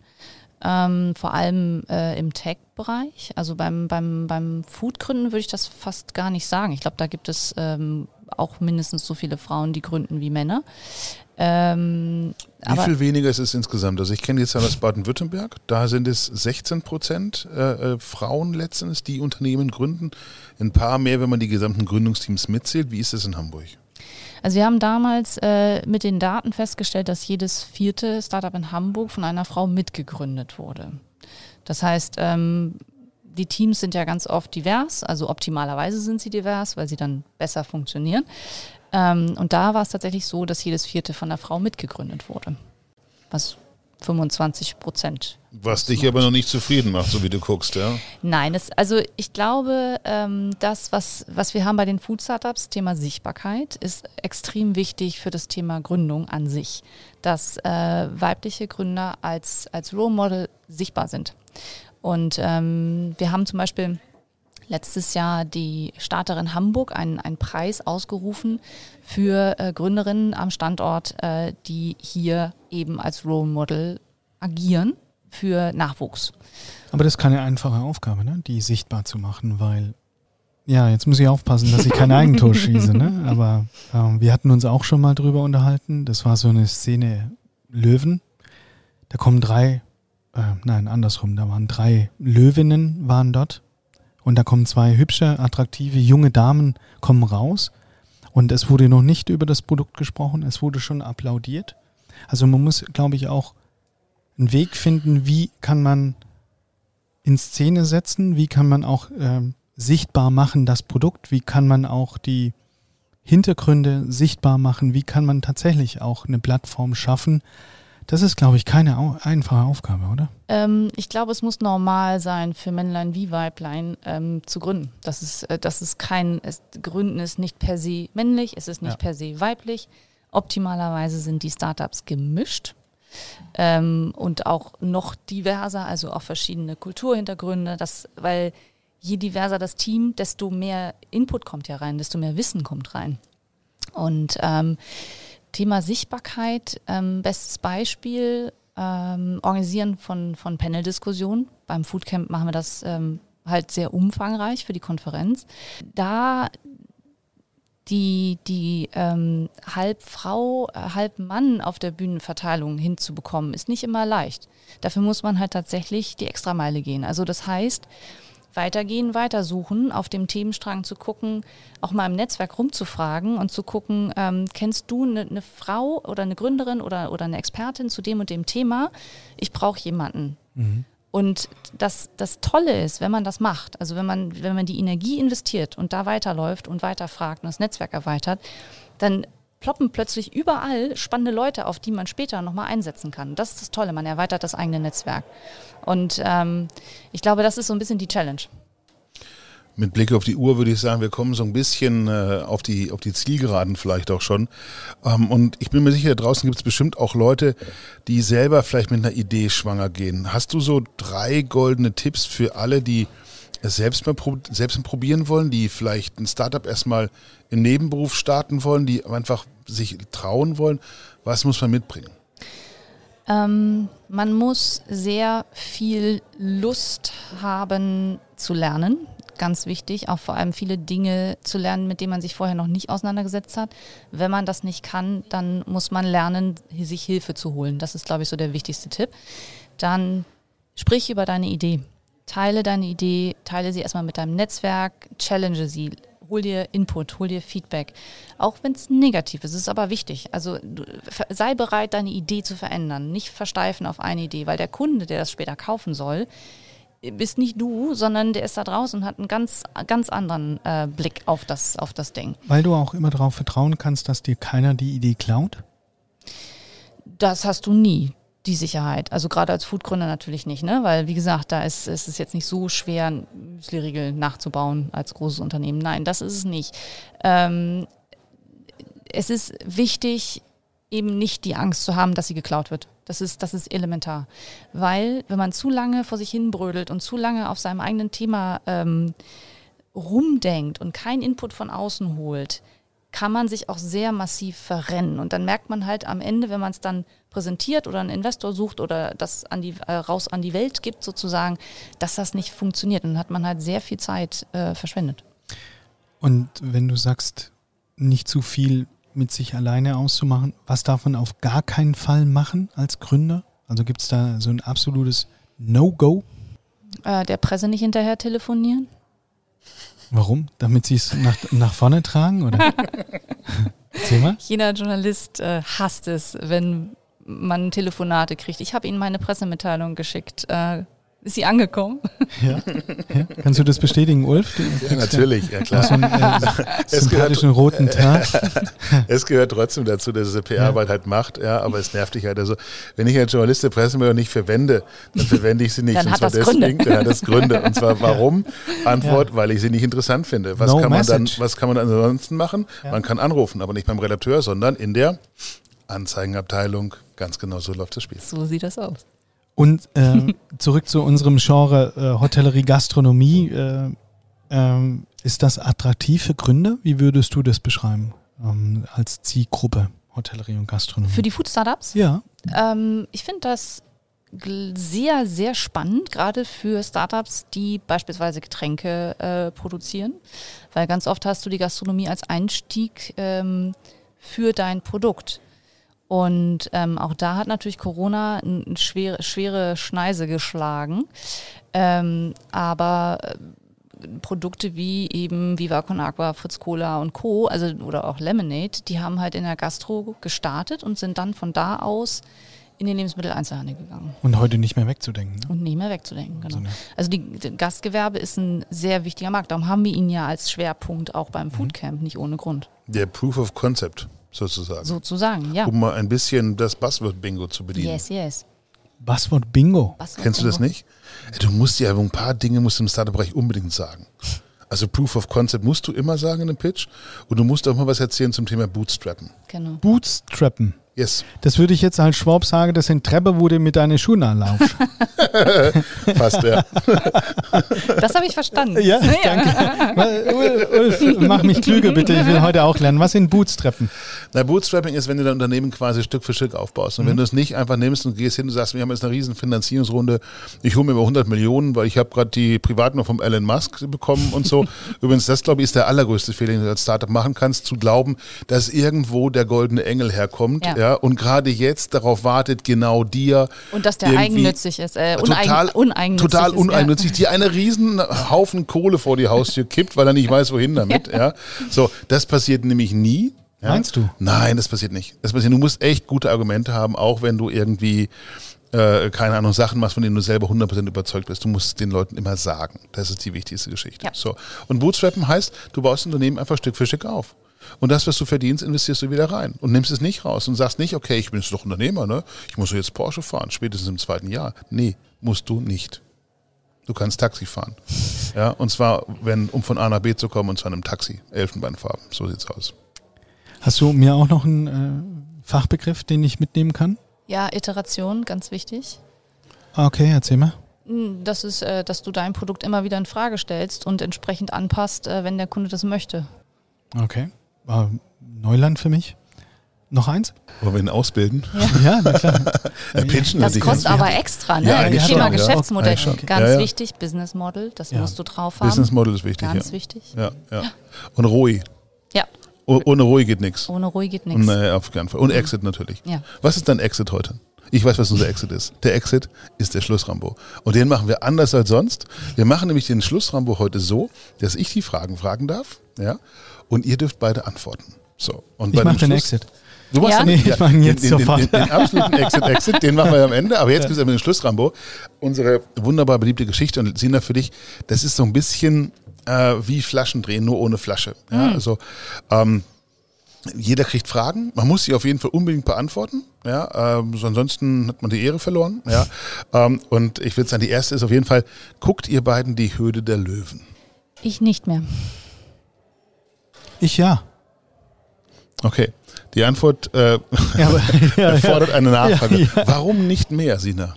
Speaker 3: ähm, vor allem äh, im Tech-Bereich. Also beim, beim, beim Food-Gründen würde ich das fast gar nicht sagen. Ich glaube, da gibt es ähm, auch mindestens so viele Frauen, die gründen wie Männer.
Speaker 2: Ähm, Wie viel weniger ist es insgesamt? Also ich kenne jetzt ja das Baden-Württemberg, da sind es 16 Prozent äh, äh, Frauen letztens, die Unternehmen gründen. Ein paar mehr, wenn man die gesamten Gründungsteams mitzählt. Wie ist es in Hamburg?
Speaker 3: Also wir haben damals äh, mit den Daten festgestellt, dass jedes vierte Startup in Hamburg von einer Frau mitgegründet wurde. Das heißt, ähm, die Teams sind ja ganz oft divers, also optimalerweise sind sie divers, weil sie dann besser funktionieren. Ähm, und da war es tatsächlich so, dass jedes vierte von einer Frau mitgegründet wurde. Was 25 Prozent.
Speaker 2: Was dich aber noch nicht zufrieden macht, so wie du guckst, ja?
Speaker 3: Nein, das, also ich glaube, ähm, das, was, was wir haben bei den Food Startups, Thema Sichtbarkeit, ist extrem wichtig für das Thema Gründung an sich, dass äh, weibliche Gründer als, als Role Model sichtbar sind. Und ähm, wir haben zum Beispiel letztes Jahr die Starterin Hamburg einen, einen Preis ausgerufen für äh, Gründerinnen am Standort, äh, die hier eben als Role Model agieren für Nachwuchs.
Speaker 1: Aber das ist keine einfache Aufgabe, ne? die sichtbar zu machen, weil ja, jetzt muss ich aufpassen, dass ich kein Eigentor schieße, ne? Aber ähm, wir hatten uns auch schon mal drüber unterhalten. Das war so eine Szene Löwen. Da kommen drei, äh, nein, andersrum, da waren drei Löwinnen waren dort. Und da kommen zwei hübsche, attraktive junge Damen, kommen raus. Und es wurde noch nicht über das Produkt gesprochen, es wurde schon applaudiert. Also man muss, glaube ich, auch einen Weg finden, wie kann man in Szene setzen, wie kann man auch ähm, sichtbar machen, das Produkt? Wie kann man auch die Hintergründe sichtbar machen? Wie kann man tatsächlich auch eine Plattform schaffen? Das ist, glaube ich, keine einfache Aufgabe, oder?
Speaker 3: Ähm, ich glaube, es muss normal sein für Männlein wie Weiblein ähm, zu gründen. Das ist, äh, das ist kein, es, Gründen ist nicht per se männlich, es ist nicht ja. per se weiblich. Optimalerweise sind die Startups gemischt. Ähm, und auch noch diverser, also auch verschiedene Kulturhintergründe, das, weil je diverser das Team, desto mehr Input kommt ja rein, desto mehr Wissen kommt rein. Und ähm, Thema Sichtbarkeit, ähm, bestes Beispiel, ähm, Organisieren von, von Panel-Diskussionen. Beim Foodcamp machen wir das ähm, halt sehr umfangreich für die Konferenz. Da die, die ähm, halb Frau, äh, halb Mann auf der Bühnenverteilung hinzubekommen, ist nicht immer leicht. Dafür muss man halt tatsächlich die Extrameile gehen. Also das heißt, weitergehen, weitersuchen, auf dem Themenstrang zu gucken, auch mal im Netzwerk rumzufragen und zu gucken, ähm, kennst du eine, eine, Frau oder eine Gründerin oder, oder eine Expertin zu dem und dem Thema? Ich brauche jemanden. Mhm. Und das, das Tolle ist, wenn man das macht, also wenn man, wenn man die Energie investiert und da weiterläuft und weiterfragt und das Netzwerk erweitert, dann ploppen plötzlich überall spannende Leute, auf die man später nochmal einsetzen kann. Das ist das Tolle, man erweitert das eigene Netzwerk. Und ähm, ich glaube, das ist so ein bisschen die Challenge.
Speaker 2: Mit Blick auf die Uhr würde ich sagen, wir kommen so ein bisschen äh, auf, die, auf die Zielgeraden vielleicht auch schon. Ähm, und ich bin mir sicher, draußen gibt es bestimmt auch Leute, die selber vielleicht mit einer Idee schwanger gehen. Hast du so drei goldene Tipps für alle, die es selbst mal selbst probieren wollen, die vielleicht ein Startup erstmal im Nebenberuf starten wollen, die einfach sich trauen wollen? Was muss man mitbringen?
Speaker 3: Ähm, man muss sehr viel Lust haben zu lernen. Ganz wichtig, auch vor allem viele Dinge zu lernen, mit denen man sich vorher noch nicht auseinandergesetzt hat. Wenn man das nicht kann, dann muss man lernen, sich Hilfe zu holen. Das ist, glaube ich, so der wichtigste Tipp. Dann sprich über deine Idee. Teile deine Idee, teile sie erstmal mit deinem Netzwerk, challenge sie, hol dir Input, hol dir Feedback. Auch wenn es negativ ist, ist aber wichtig. Also du, sei bereit, deine Idee zu verändern. Nicht versteifen auf eine Idee, weil der Kunde, der das später kaufen soll, bist nicht du, sondern der ist da draußen und hat einen ganz, ganz anderen äh, Blick auf das, auf das Ding.
Speaker 1: Weil du auch immer darauf vertrauen kannst, dass dir keiner die Idee klaut?
Speaker 3: Das hast du nie die Sicherheit. Also gerade als Foodgründer natürlich nicht, ne? Weil wie gesagt, da ist, ist es jetzt nicht so schwer, Müsli-Riegel nachzubauen als großes Unternehmen. Nein, das ist es nicht. Ähm, es ist wichtig, eben nicht die Angst zu haben, dass sie geklaut wird. Das ist, das ist elementar. Weil wenn man zu lange vor sich hinbrödelt und zu lange auf seinem eigenen Thema ähm, rumdenkt und keinen Input von außen holt, kann man sich auch sehr massiv verrennen. Und dann merkt man halt am Ende, wenn man es dann präsentiert oder einen Investor sucht oder das an die, äh, raus an die Welt gibt sozusagen, dass das nicht funktioniert. Und dann hat man halt sehr viel Zeit äh, verschwendet.
Speaker 1: Und wenn du sagst, nicht zu viel mit sich alleine auszumachen, was darf man auf gar keinen Fall machen als Gründer? Also gibt es da so ein absolutes No-Go?
Speaker 3: Äh, der Presse nicht hinterher telefonieren.
Speaker 1: Warum? Damit sie es nach, nach vorne tragen? Oder?
Speaker 3: Thema? Jeder Journalist äh, hasst es, wenn man Telefonate kriegt. Ich habe Ihnen meine Pressemitteilung geschickt. Äh, ist sie angekommen?
Speaker 1: Ja. ja. Kannst du das bestätigen, Ulf?
Speaker 2: ja, natürlich, ja klar. So einen,
Speaker 1: äh, es gehört, roten Tag.
Speaker 2: es gehört trotzdem dazu, dass es PR-Arbeit ja. halt macht, ja, aber es nervt dich halt. Also, wenn ich als Journalist die Pressemeldung nicht verwende, dann verwende ich sie nicht.
Speaker 3: dann
Speaker 2: und
Speaker 3: hat das deswegen,
Speaker 2: Gründe. dann hat das Gründe. Und zwar warum? Antwort, ja. weil ich sie nicht interessant finde. Was, no kann man dann, was kann man dann ansonsten machen? Man kann anrufen, aber nicht beim Redakteur, sondern in der Anzeigenabteilung. Ganz genau so läuft das Spiel.
Speaker 3: So sieht das aus.
Speaker 1: Und äh, zurück zu unserem Genre äh, Hotellerie, Gastronomie. Äh, Ähm, ist das attraktiv für Gründer? Wie würdest du das beschreiben ähm, als Zielgruppe Hotellerie und Gastronomie?
Speaker 3: Für die Food Startups?
Speaker 1: Ja.
Speaker 3: Ähm, ich finde das sehr, sehr spannend, gerade für Startups, die beispielsweise Getränke äh, produzieren, weil ganz oft hast du die Gastronomie als Einstieg ähm, für dein Produkt. Und ähm, auch da hat natürlich Corona eine schwere, schwere Schneise geschlagen. Ähm, aber äh, Produkte wie eben Viva Con Agua, Fritz Cola und Co., also oder auch Lemonade, die haben halt in der Gastro gestartet und sind dann von da aus in den Lebensmitteleinzelhandel gegangen.
Speaker 1: Und heute nicht mehr wegzudenken. Ne?
Speaker 3: Und nicht mehr wegzudenken, genau. Also die, die, Gastgewerbe ist ein sehr wichtiger Markt. Darum haben wir ihn ja als Schwerpunkt auch beim mhm. Foodcamp, nicht ohne Grund.
Speaker 2: Der Proof of Concept sozusagen.
Speaker 3: Sozusagen, ja.
Speaker 2: Um mal ein bisschen das Buzzword-Bingo zu bedienen.
Speaker 3: Yes, yes.
Speaker 1: Buzzword-Bingo?
Speaker 2: Buzzword Kennst du das nicht? Du musst ja ein paar Dinge musst du im Startup-Bereich unbedingt sagen. Also Proof of Concept musst du immer sagen in einem Pitch und du musst auch mal was erzählen zum Thema Bootstrappen.
Speaker 1: Genau. Bootstrappen.
Speaker 2: Yes.
Speaker 1: Das würde ich jetzt als Schwab sagen, das sind Treppe, wo du mit deinen Schuhen anlaufst.
Speaker 2: Fast, ja.
Speaker 3: Das habe ich verstanden.
Speaker 1: Ja, danke. Ulf, mach mich klüger bitte, ich will heute auch lernen. Was sind Bootstrappen?
Speaker 2: Na, Bootstrapping ist, wenn du dein Unternehmen quasi Stück für Stück aufbaust. Und mhm. wenn du es nicht einfach nimmst und gehst hin und sagst, wir haben jetzt eine riesen Finanzierungsrunde, ich hole mir über 100 Millionen, weil ich habe gerade die Privatnummer vom Elon Musk bekommen und so. Übrigens, das glaube ich ist der allergrößte Fehler, den du als Startup machen kannst, zu glauben, dass irgendwo der goldene Engel herkommt. Ja ja, und gerade jetzt darauf wartet, genau dir.
Speaker 3: Und dass der eigennützig ist, äh,
Speaker 2: total, uneigennützig. Total uneigennützig, ja. die einen riesen Haufen Kohle vor die Haustür kippt, weil er nicht weiß, wohin damit. ja. ja. So, das passiert nämlich nie.
Speaker 1: Ja? Meinst du?
Speaker 2: Nein, das passiert nicht. Das passiert, du musst echt gute Argumente haben, auch wenn du irgendwie äh, keine Ahnung, Sachen machst, von denen du selber 100% überzeugt bist. Du musst es den Leuten immer sagen. Das ist die wichtigste Geschichte. Ja. So. Und Bootstrappen heißt, du baust ein Unternehmen einfach Stück für Stück auf. Und das, was du verdienst, investierst du wieder rein und nimmst es nicht raus und sagst nicht, okay, ich bin jetzt doch Unternehmer, ne? Ich muss jetzt Porsche fahren, spätestens im zweiten Jahr. Nee, musst du nicht. Du kannst Taxi fahren. Ja, und zwar, wenn, um von A nach B zu kommen, und zwar in einem Taxi. Elfenbeinfarben. So sieht's aus.
Speaker 1: Hast du mir auch noch einen äh, Fachbegriff, den ich mitnehmen kann?
Speaker 3: Ja, Iteration, ganz wichtig.
Speaker 1: Okay, erzähl mal.
Speaker 3: Hm, das ist, äh, dass du dein Produkt immer wieder in Frage stellst und entsprechend anpasst, äh, wenn der Kunde das möchte.
Speaker 1: Okay. War Neuland für mich. Noch eins?
Speaker 2: Wollen wir ihn ausbilden?
Speaker 1: Ja, ja na klar.
Speaker 3: Pitchen das kostet aber extra, ne? Ja, Thema schon, Geschäftsmodell. Ja, okay. Ganz ja, wichtig, Business Model, das musst du drauf haben.
Speaker 2: Business Model ist wichtig.
Speaker 3: Ganz wichtig.
Speaker 2: Ja, ja. Und ROI.
Speaker 3: Ja.
Speaker 2: ohne ROI geht nichts.
Speaker 3: Ohne ROI geht nichts.
Speaker 2: Nee, auf keinen Fall. Und Exit natürlich.
Speaker 3: Ja.
Speaker 2: Was ist dein Exit heute? Ich weiß, was unser Exit ist. Der Exit ist der Schlussrambo. Und den machen wir anders als sonst. Wir machen nämlich den Schlussrambo heute so, dass ich die Fragen fragen darf. Ja? Und ihr dürft beide antworten. So. Und
Speaker 1: ich mache den Exit.
Speaker 2: Du machst
Speaker 1: ja?
Speaker 2: den,
Speaker 1: nee, ich mache jetzt den, sofort.
Speaker 2: Den, den, den, absoluten Exit, Exit, den machen wir am Ende. Aber jetzt ja. gibt es den Schluss, Rambo. Unsere wunderbar beliebte Geschichte. Und Sina, für dich, das ist so ein bisschen äh, wie Flaschendrehen, nur ohne Flasche. Ja, mhm. Also ähm, jeder kriegt Fragen. Man muss sie auf jeden Fall unbedingt beantworten. Ja, ähm, so ansonsten hat man die Ehre verloren. Ja, ähm, und ich würde sagen, die erste ist auf jeden Fall: Guckt ihr beiden die Höhle der Löwen?
Speaker 3: Ich nicht mehr.
Speaker 1: Ich ja.
Speaker 2: Okay. Die Antwort äh, ja, aber, ja, erfordert eine Nachfrage. Ja, Warum nicht mehr, Sina?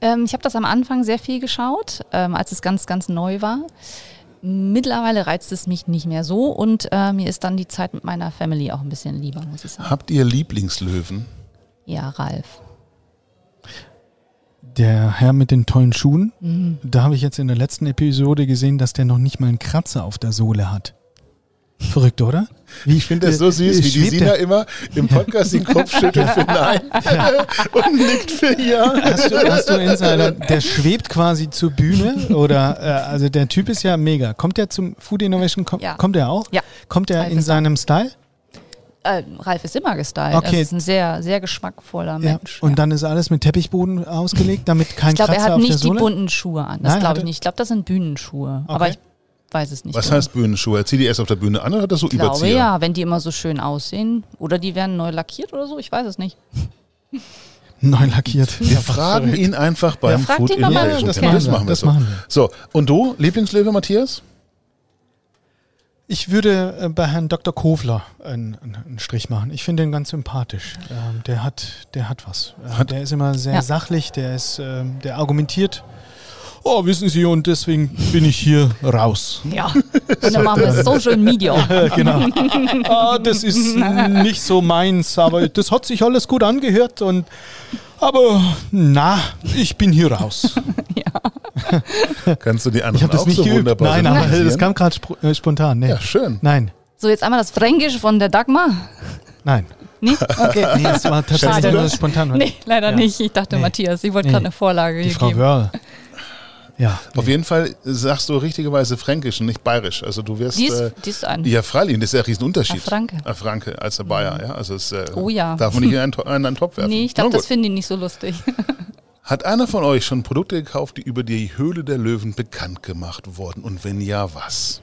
Speaker 3: Ähm, ich habe das am Anfang sehr viel geschaut, ähm, als es ganz, ganz neu war. Mittlerweile reizt es mich nicht mehr so und äh, mir ist dann die Zeit mit meiner Family auch ein bisschen lieber, muss ich sagen.
Speaker 2: Habt ihr Lieblingslöwen?
Speaker 3: Ja, Ralf.
Speaker 1: Der Herr mit den tollen Schuhen, mhm. da habe ich jetzt in der letzten Episode gesehen, dass der noch nicht mal einen Kratzer auf der Sohle hat. Verrückt, oder?
Speaker 2: Wie, ich finde das so süß, wie die Sina immer im Podcast den Kopf schüttelt für Nein ja. und nickt für Ja.
Speaker 1: Hast du, hast du in seiner, der schwebt quasi zur Bühne oder, äh, also der Typ ist ja mega. Kommt der zum Food Innovation, kom ja. kommt er auch?
Speaker 3: Ja.
Speaker 1: Kommt er in seinem Style?
Speaker 3: Äh, Ralf ist immer gestylt. Okay. Er ist ein sehr, sehr geschmackvoller Mensch.
Speaker 1: Ja. Und ja. dann ist alles mit Teppichboden ausgelegt, damit kein ich glaub, Kratzer auf der Sohle? Ich
Speaker 3: glaube, er hat nicht die bunten Schuhe an. Das glaube ich nicht. Ich glaube, das sind Bühnenschuhe. Okay. Aber ich weiß es nicht.
Speaker 2: Was genau. heißt Bühnenschuhe? Zieht die erst auf der Bühne an oder hat das so ich glaube, Überzieher?
Speaker 3: ja, wenn die immer so schön aussehen. Oder die werden neu lackiert oder so, ich weiß es nicht.
Speaker 1: Neu lackiert.
Speaker 2: Wir ja, fragen ihn einfach beim ja, Food Innovation.
Speaker 1: Das, das, machen wir, das so. machen wir.
Speaker 2: So, und du, Lieblingslöwe, Matthias?
Speaker 1: Ich würde äh, bei Herrn Dr. Kovler einen, einen Strich machen. Ich finde ihn ganz sympathisch. Ähm, der hat, der hat was. Hat der ist immer sehr ja. sachlich, der ist, ähm, der argumentiert oh, wissen Sie, und deswegen bin ich hier raus.
Speaker 3: Ja, und dann machen wir Social Media.
Speaker 1: genau. Ah, das ist nicht so meins, aber das hat sich alles gut angehört und aber na, ich bin hier raus.
Speaker 2: ja. Kannst du die anderen
Speaker 1: ich das
Speaker 2: auch
Speaker 1: nicht
Speaker 2: so
Speaker 1: geübt.
Speaker 2: wunderbar
Speaker 1: Nein, aber das kam gerade sp äh, spontan. Nee.
Speaker 2: Ja, schön.
Speaker 1: Nein.
Speaker 3: So, jetzt einmal das Fränkisch von der Dagmar.
Speaker 1: Nein.
Speaker 3: Nee? Okay.
Speaker 1: Nee, das war tatsächlich nur spontan.
Speaker 3: Nee, leider ja. nicht. Ich dachte, nee. Matthias, ich wollte nee. gerade eine Vorlage
Speaker 1: Die
Speaker 3: hier
Speaker 1: Frau
Speaker 3: geben.
Speaker 1: Wörl. Ja.
Speaker 2: Auf jeden Fall sagst du richtigerweise Fränkisch und nicht Bayerisch. Also du wirst.
Speaker 3: Die ist, äh, die ist ein.
Speaker 2: Ja, freilich, das ist ja ein Riesenunterschied.
Speaker 3: A Franke.
Speaker 2: A Franke als der Bayer, ja. Also es, äh,
Speaker 3: oh ja.
Speaker 2: Darf man nicht in einen, in einen Topf werfen.
Speaker 3: Nee, ich glaube, das finden die nicht so lustig.
Speaker 2: Hat einer von euch schon Produkte gekauft, die über die Höhle der Löwen bekannt gemacht wurden? Und wenn ja, was?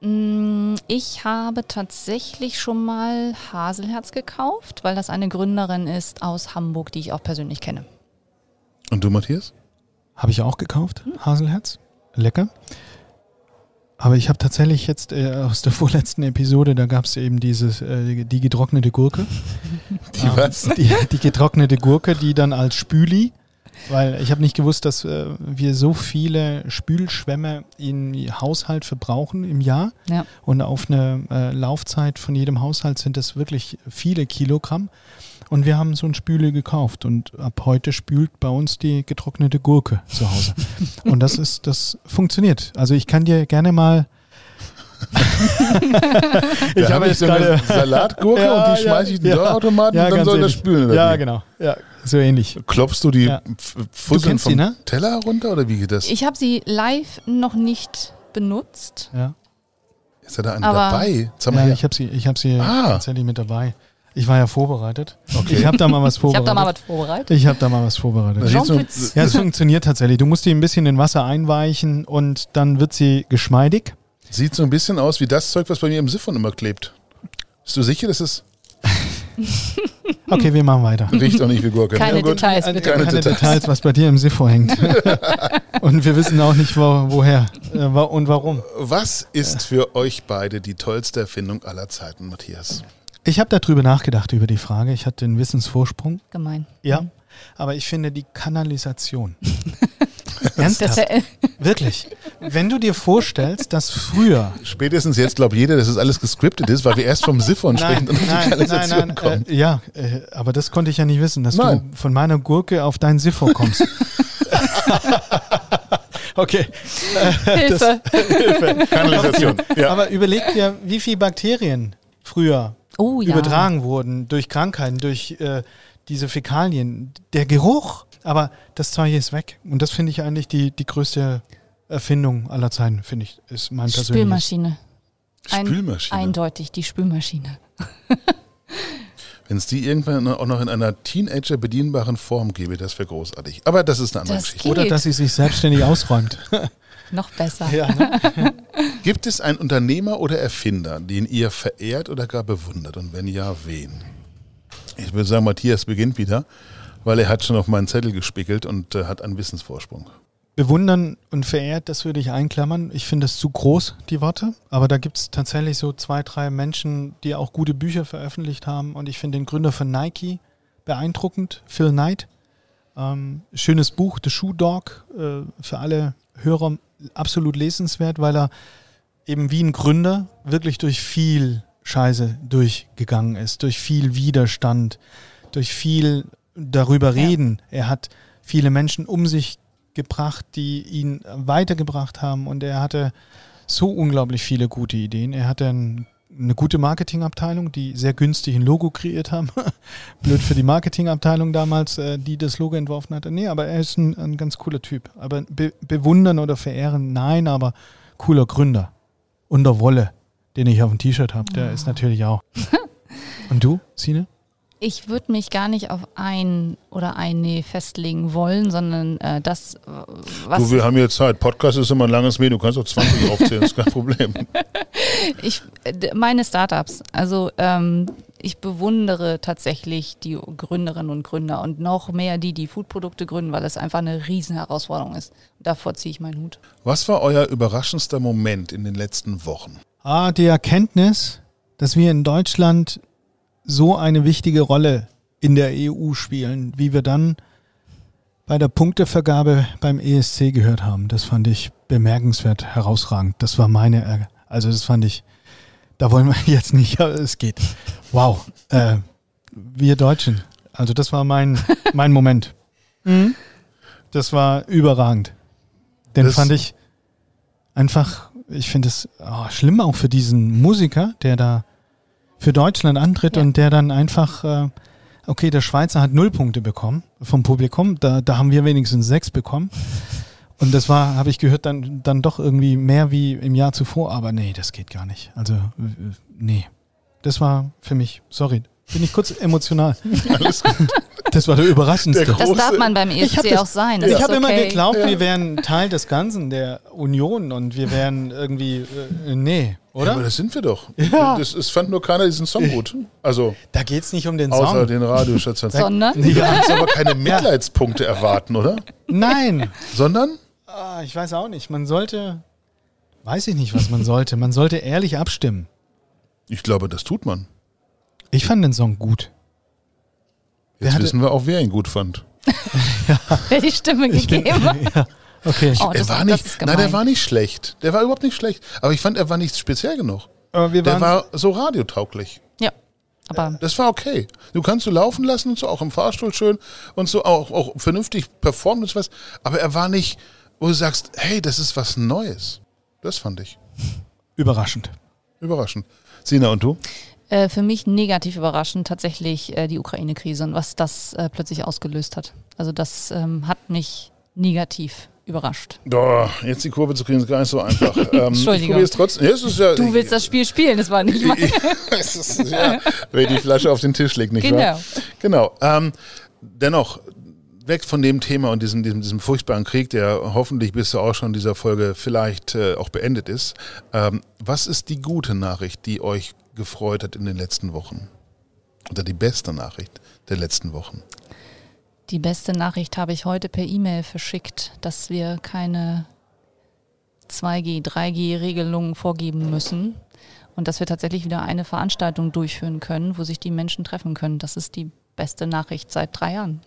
Speaker 3: Mm, ich habe tatsächlich schon mal Haselherz gekauft, weil das eine Gründerin ist aus Hamburg, die ich auch persönlich kenne.
Speaker 2: Und du, Matthias?
Speaker 1: Habe ich auch gekauft, Haselherz. Lecker. Aber ich habe tatsächlich jetzt äh, aus der vorletzten Episode, da gab es eben dieses, äh, die getrocknete Gurke.
Speaker 2: Die was?
Speaker 1: Die, die, getrocknete Gurke, die dann als Spüli, weil ich habe nicht gewusst, dass äh, wir so viele Spülschwämme im Haushalt verbrauchen im Jahr.
Speaker 3: Ja.
Speaker 1: Und auf eine äh, Laufzeit von jedem Haushalt sind das wirklich viele Kilogramm. Und wir haben so ein Spüle gekauft und ab heute spült bei uns die getrocknete Gurke zu Hause. und das ist, das funktioniert. Also ich kann dir gerne mal
Speaker 2: ich habe jetzt so eine Salatgurke ja, und die schmeiße ich in den ja, Dörrautomaten
Speaker 1: ja,
Speaker 2: und dann soll
Speaker 1: ähnlich.
Speaker 2: das spülen.
Speaker 1: Ja, genau. Ja, so ähnlich.
Speaker 2: Klopfst du die
Speaker 1: Ja.
Speaker 2: Fusseln vom
Speaker 1: sie, ne?
Speaker 2: Teller runter oder wie geht das?
Speaker 3: Ich habe sie live noch nicht benutzt.
Speaker 1: Ja,
Speaker 2: Ist da da eine dabei?
Speaker 1: Ich habe sie, ich hab sie
Speaker 2: Ah.
Speaker 1: tatsächlich mit dabei. Ich war ja vorbereitet.
Speaker 2: Okay.
Speaker 1: Ich habe da mal was
Speaker 3: Ich habe
Speaker 1: vorbereitet.
Speaker 3: da mal was vorbereitet.
Speaker 1: Ich habe da mal was vorbereitet. Ja, es funktioniert tatsächlich. Du musst die ein bisschen in Wasser einweichen und dann wird sie geschmeidig.
Speaker 2: sieht so ein bisschen aus wie das Zeug, was bei mir im Siphon immer klebt. Bist du sicher, dass es
Speaker 1: Okay, wir machen weiter.
Speaker 2: riecht auch nicht wie Gurke?
Speaker 3: Keine
Speaker 2: Ja.
Speaker 3: Details,
Speaker 1: Keine,
Speaker 3: bitte.
Speaker 2: Keine
Speaker 1: keine
Speaker 2: Details.
Speaker 1: Details, was bei dir im Siphon hängt. und wir wissen auch nicht, wo, woher äh, und warum.
Speaker 2: Was ist für euch beide die tollste Erfindung aller Zeiten, Matthias?
Speaker 1: Ich habe darüber nachgedacht, über die Frage. Ich hatte den Wissensvorsprung.
Speaker 3: Gemein.
Speaker 1: Ja. Aber ich finde die Kanalisation.
Speaker 3: Das
Speaker 1: Ernsthaft?
Speaker 3: ja,
Speaker 1: Wirklich. Wenn du dir vorstellst, dass früher.
Speaker 2: Spätestens jetzt glaubt jeder, dass es alles gescriptet ist, weil wir erst vom Siphon sprechen und auf die
Speaker 1: nein, nein,
Speaker 2: Kanalisation
Speaker 1: nein.
Speaker 2: kommen.
Speaker 1: Äh, ja, äh, aber das konnte ich ja nicht wissen, dass
Speaker 2: Nein.
Speaker 1: du von meiner Gurke auf dein Siphon kommst. okay.
Speaker 3: Hilfe.
Speaker 2: Kanalisation. Ja.
Speaker 1: Aber überleg dir, wie viele Bakterien früher
Speaker 3: Oh ja.
Speaker 1: übertragen wurden durch Krankheiten, durch äh, diese Fäkalien. Der Geruch, aber das Zeug ist weg. Und das finde ich eigentlich die, die größte Erfindung aller Zeiten, finde ich, ist mein persönliches.
Speaker 3: Spülmaschine. Ein-
Speaker 2: Spülmaschine.
Speaker 3: Eindeutig die Spülmaschine.
Speaker 2: Wenn es die irgendwann auch noch in einer Teenager bedienbaren Form gäbe, das wäre großartig. Aber das ist eine andere
Speaker 3: Das
Speaker 2: Geschichte.
Speaker 1: Oder
Speaker 3: geht.
Speaker 1: dass sie sich selbstständig ausräumt.
Speaker 3: Noch besser.
Speaker 1: ja, ne?
Speaker 2: Gibt es einen Unternehmer oder Erfinder, den ihr verehrt oder gar bewundert? Und wenn ja, wen? Ich würde sagen, Matthias beginnt wieder, weil er hat schon auf meinen Zettel gespickelt und äh, hat einen Wissensvorsprung.
Speaker 1: Bewundern und verehrt, das würde ich einklammern. Ich finde es zu groß, die Worte. Aber da gibt es tatsächlich so zwei, drei Menschen, die auch gute Bücher veröffentlicht haben. Und ich finde den Gründer von Nike beeindruckend, Phil Knight. Ähm, schönes Buch, The Shoe Dog, äh, für alle Hörer absolut lesenswert, weil er eben wie ein Gründer wirklich durch viel Scheiße durchgegangen ist, durch viel Widerstand, durch viel darüber
Speaker 3: Ja.
Speaker 1: reden. Er hat viele Menschen um sich gebracht, die ihn weitergebracht haben und er hatte so unglaublich viele gute Ideen. Er hatte ein, eine gute Marketingabteilung, die sehr günstig ein Logo kreiert haben. Blöd für die Marketingabteilung damals, äh, die das Logo entworfen hatte. Nee, aber er ist ein, ein ganz cooler Typ. Aber be bewundern oder verehren, nein, aber cooler Gründer. Unter Wolle, den ich auf dem T-Shirt habe, der ist natürlich auch. Und du, Sine?
Speaker 3: Ich würde mich gar nicht auf ein oder eine festlegen wollen, sondern äh, das, äh, was
Speaker 2: Du, wir haben jetzt Zeit. Podcast ist immer ein langes Medium. Du kannst auch 20 aufzählen, ist kein Problem.
Speaker 3: ich, meine Startups. Also ähm, ich bewundere tatsächlich die Gründerinnen und Gründer und noch mehr die, die Foodprodukte gründen, weil es einfach eine riesen Herausforderung ist. Davor ziehe ich meinen Hut.
Speaker 2: Was war euer überraschendster Moment in den letzten Wochen?
Speaker 1: Ah, die Erkenntnis, dass wir in Deutschland so eine wichtige Rolle in der EU spielen, wie wir dann bei der Punktevergabe beim ESC gehört haben. Das fand ich bemerkenswert, herausragend. Das war meine, also das fand ich, da wollen wir jetzt nicht, aber es geht. Wow. Äh, wir Deutschen. Also das war mein, mein Moment. Mhm. Das war überragend. Den das fand ich einfach, ich finde es oh, schlimm auch für diesen Musiker, der da für Deutschland antritt ja. und der dann einfach, äh, okay, der Schweizer hat null Punkte bekommen vom Publikum, da, da haben wir wenigstens sechs bekommen. Und das war, habe ich gehört, dann, dann doch irgendwie mehr wie im Jahr zuvor, aber nee, das geht gar nicht. Also, nee. Das war für mich, sorry, bin ich kurz emotional. Alles gut. Das war der überraschendste.
Speaker 3: Der das darf man beim ESC das, auch sein.
Speaker 1: Das ich habe okay. immer geglaubt, ja. wir wären Teil des Ganzen, der Union und wir wären irgendwie, äh, nee, oder? Ja,
Speaker 2: aber das sind wir doch. Ja. Das, es fand nur keiner diesen Song gut. Also,
Speaker 1: da geht es nicht um den
Speaker 2: Song.
Speaker 1: Außer
Speaker 2: den Radiostationen.
Speaker 3: Sondern?
Speaker 2: Du kannst aber keine Mitleidspunkte erwarten, oder?
Speaker 1: Nein.
Speaker 2: Sondern?
Speaker 1: Ah, ich weiß auch nicht. Man sollte, weiß ich nicht, was man sollte. Man sollte ehrlich abstimmen.
Speaker 2: Ich glaube, das tut man.
Speaker 1: Ich fand den Song gut.
Speaker 2: Jetzt wissen wir auch, wer ihn gut fand.
Speaker 3: ja. Wer die Stimme gegeben hat. Ja.
Speaker 1: Okay.
Speaker 2: Oh, er war nicht, nein, der war nicht schlecht. Der war überhaupt nicht schlecht. Aber ich fand, er war nicht speziell genug. der war so radiotauglich.
Speaker 3: Ja. Aber
Speaker 2: das war okay. Du kannst so laufen lassen und so, auch im Fahrstuhl schön und so, auch, auch vernünftig performen und so was. Aber er war nicht, wo du sagst, hey, das ist was Neues. Das fand ich.
Speaker 1: Überraschend.
Speaker 2: Überraschend. Sina, und du?
Speaker 3: Äh, für mich negativ überraschend tatsächlich äh, die Ukraine-Krise und was das äh, plötzlich ausgelöst hat. Also das ähm, hat mich negativ überrascht.
Speaker 2: Doch, jetzt die Kurve zu kriegen ist gar nicht so einfach.
Speaker 3: Ähm, Entschuldigung.
Speaker 2: Ich trotzdem, ja, ja,
Speaker 3: du willst das Spiel spielen, das war nicht mein.
Speaker 2: ja, wer die Flasche auf den Tisch legt, nicht genau. wahr? Genau. Ähm, dennoch, weg von dem Thema und diesem, diesem, diesem furchtbaren Krieg, der hoffentlich bis zu auch schon dieser Folge vielleicht äh, auch beendet ist. Ähm, was ist die gute Nachricht, die euch gefreut hat in den letzten Wochen? Oder die beste Nachricht der letzten Wochen?
Speaker 3: Die beste Nachricht habe ich heute per E-Mail verschickt, dass wir keine 2G, 3G-Regelungen vorgeben müssen und dass wir tatsächlich wieder eine Veranstaltung durchführen können, wo sich die Menschen treffen können. Das ist die beste Nachricht seit drei Jahren.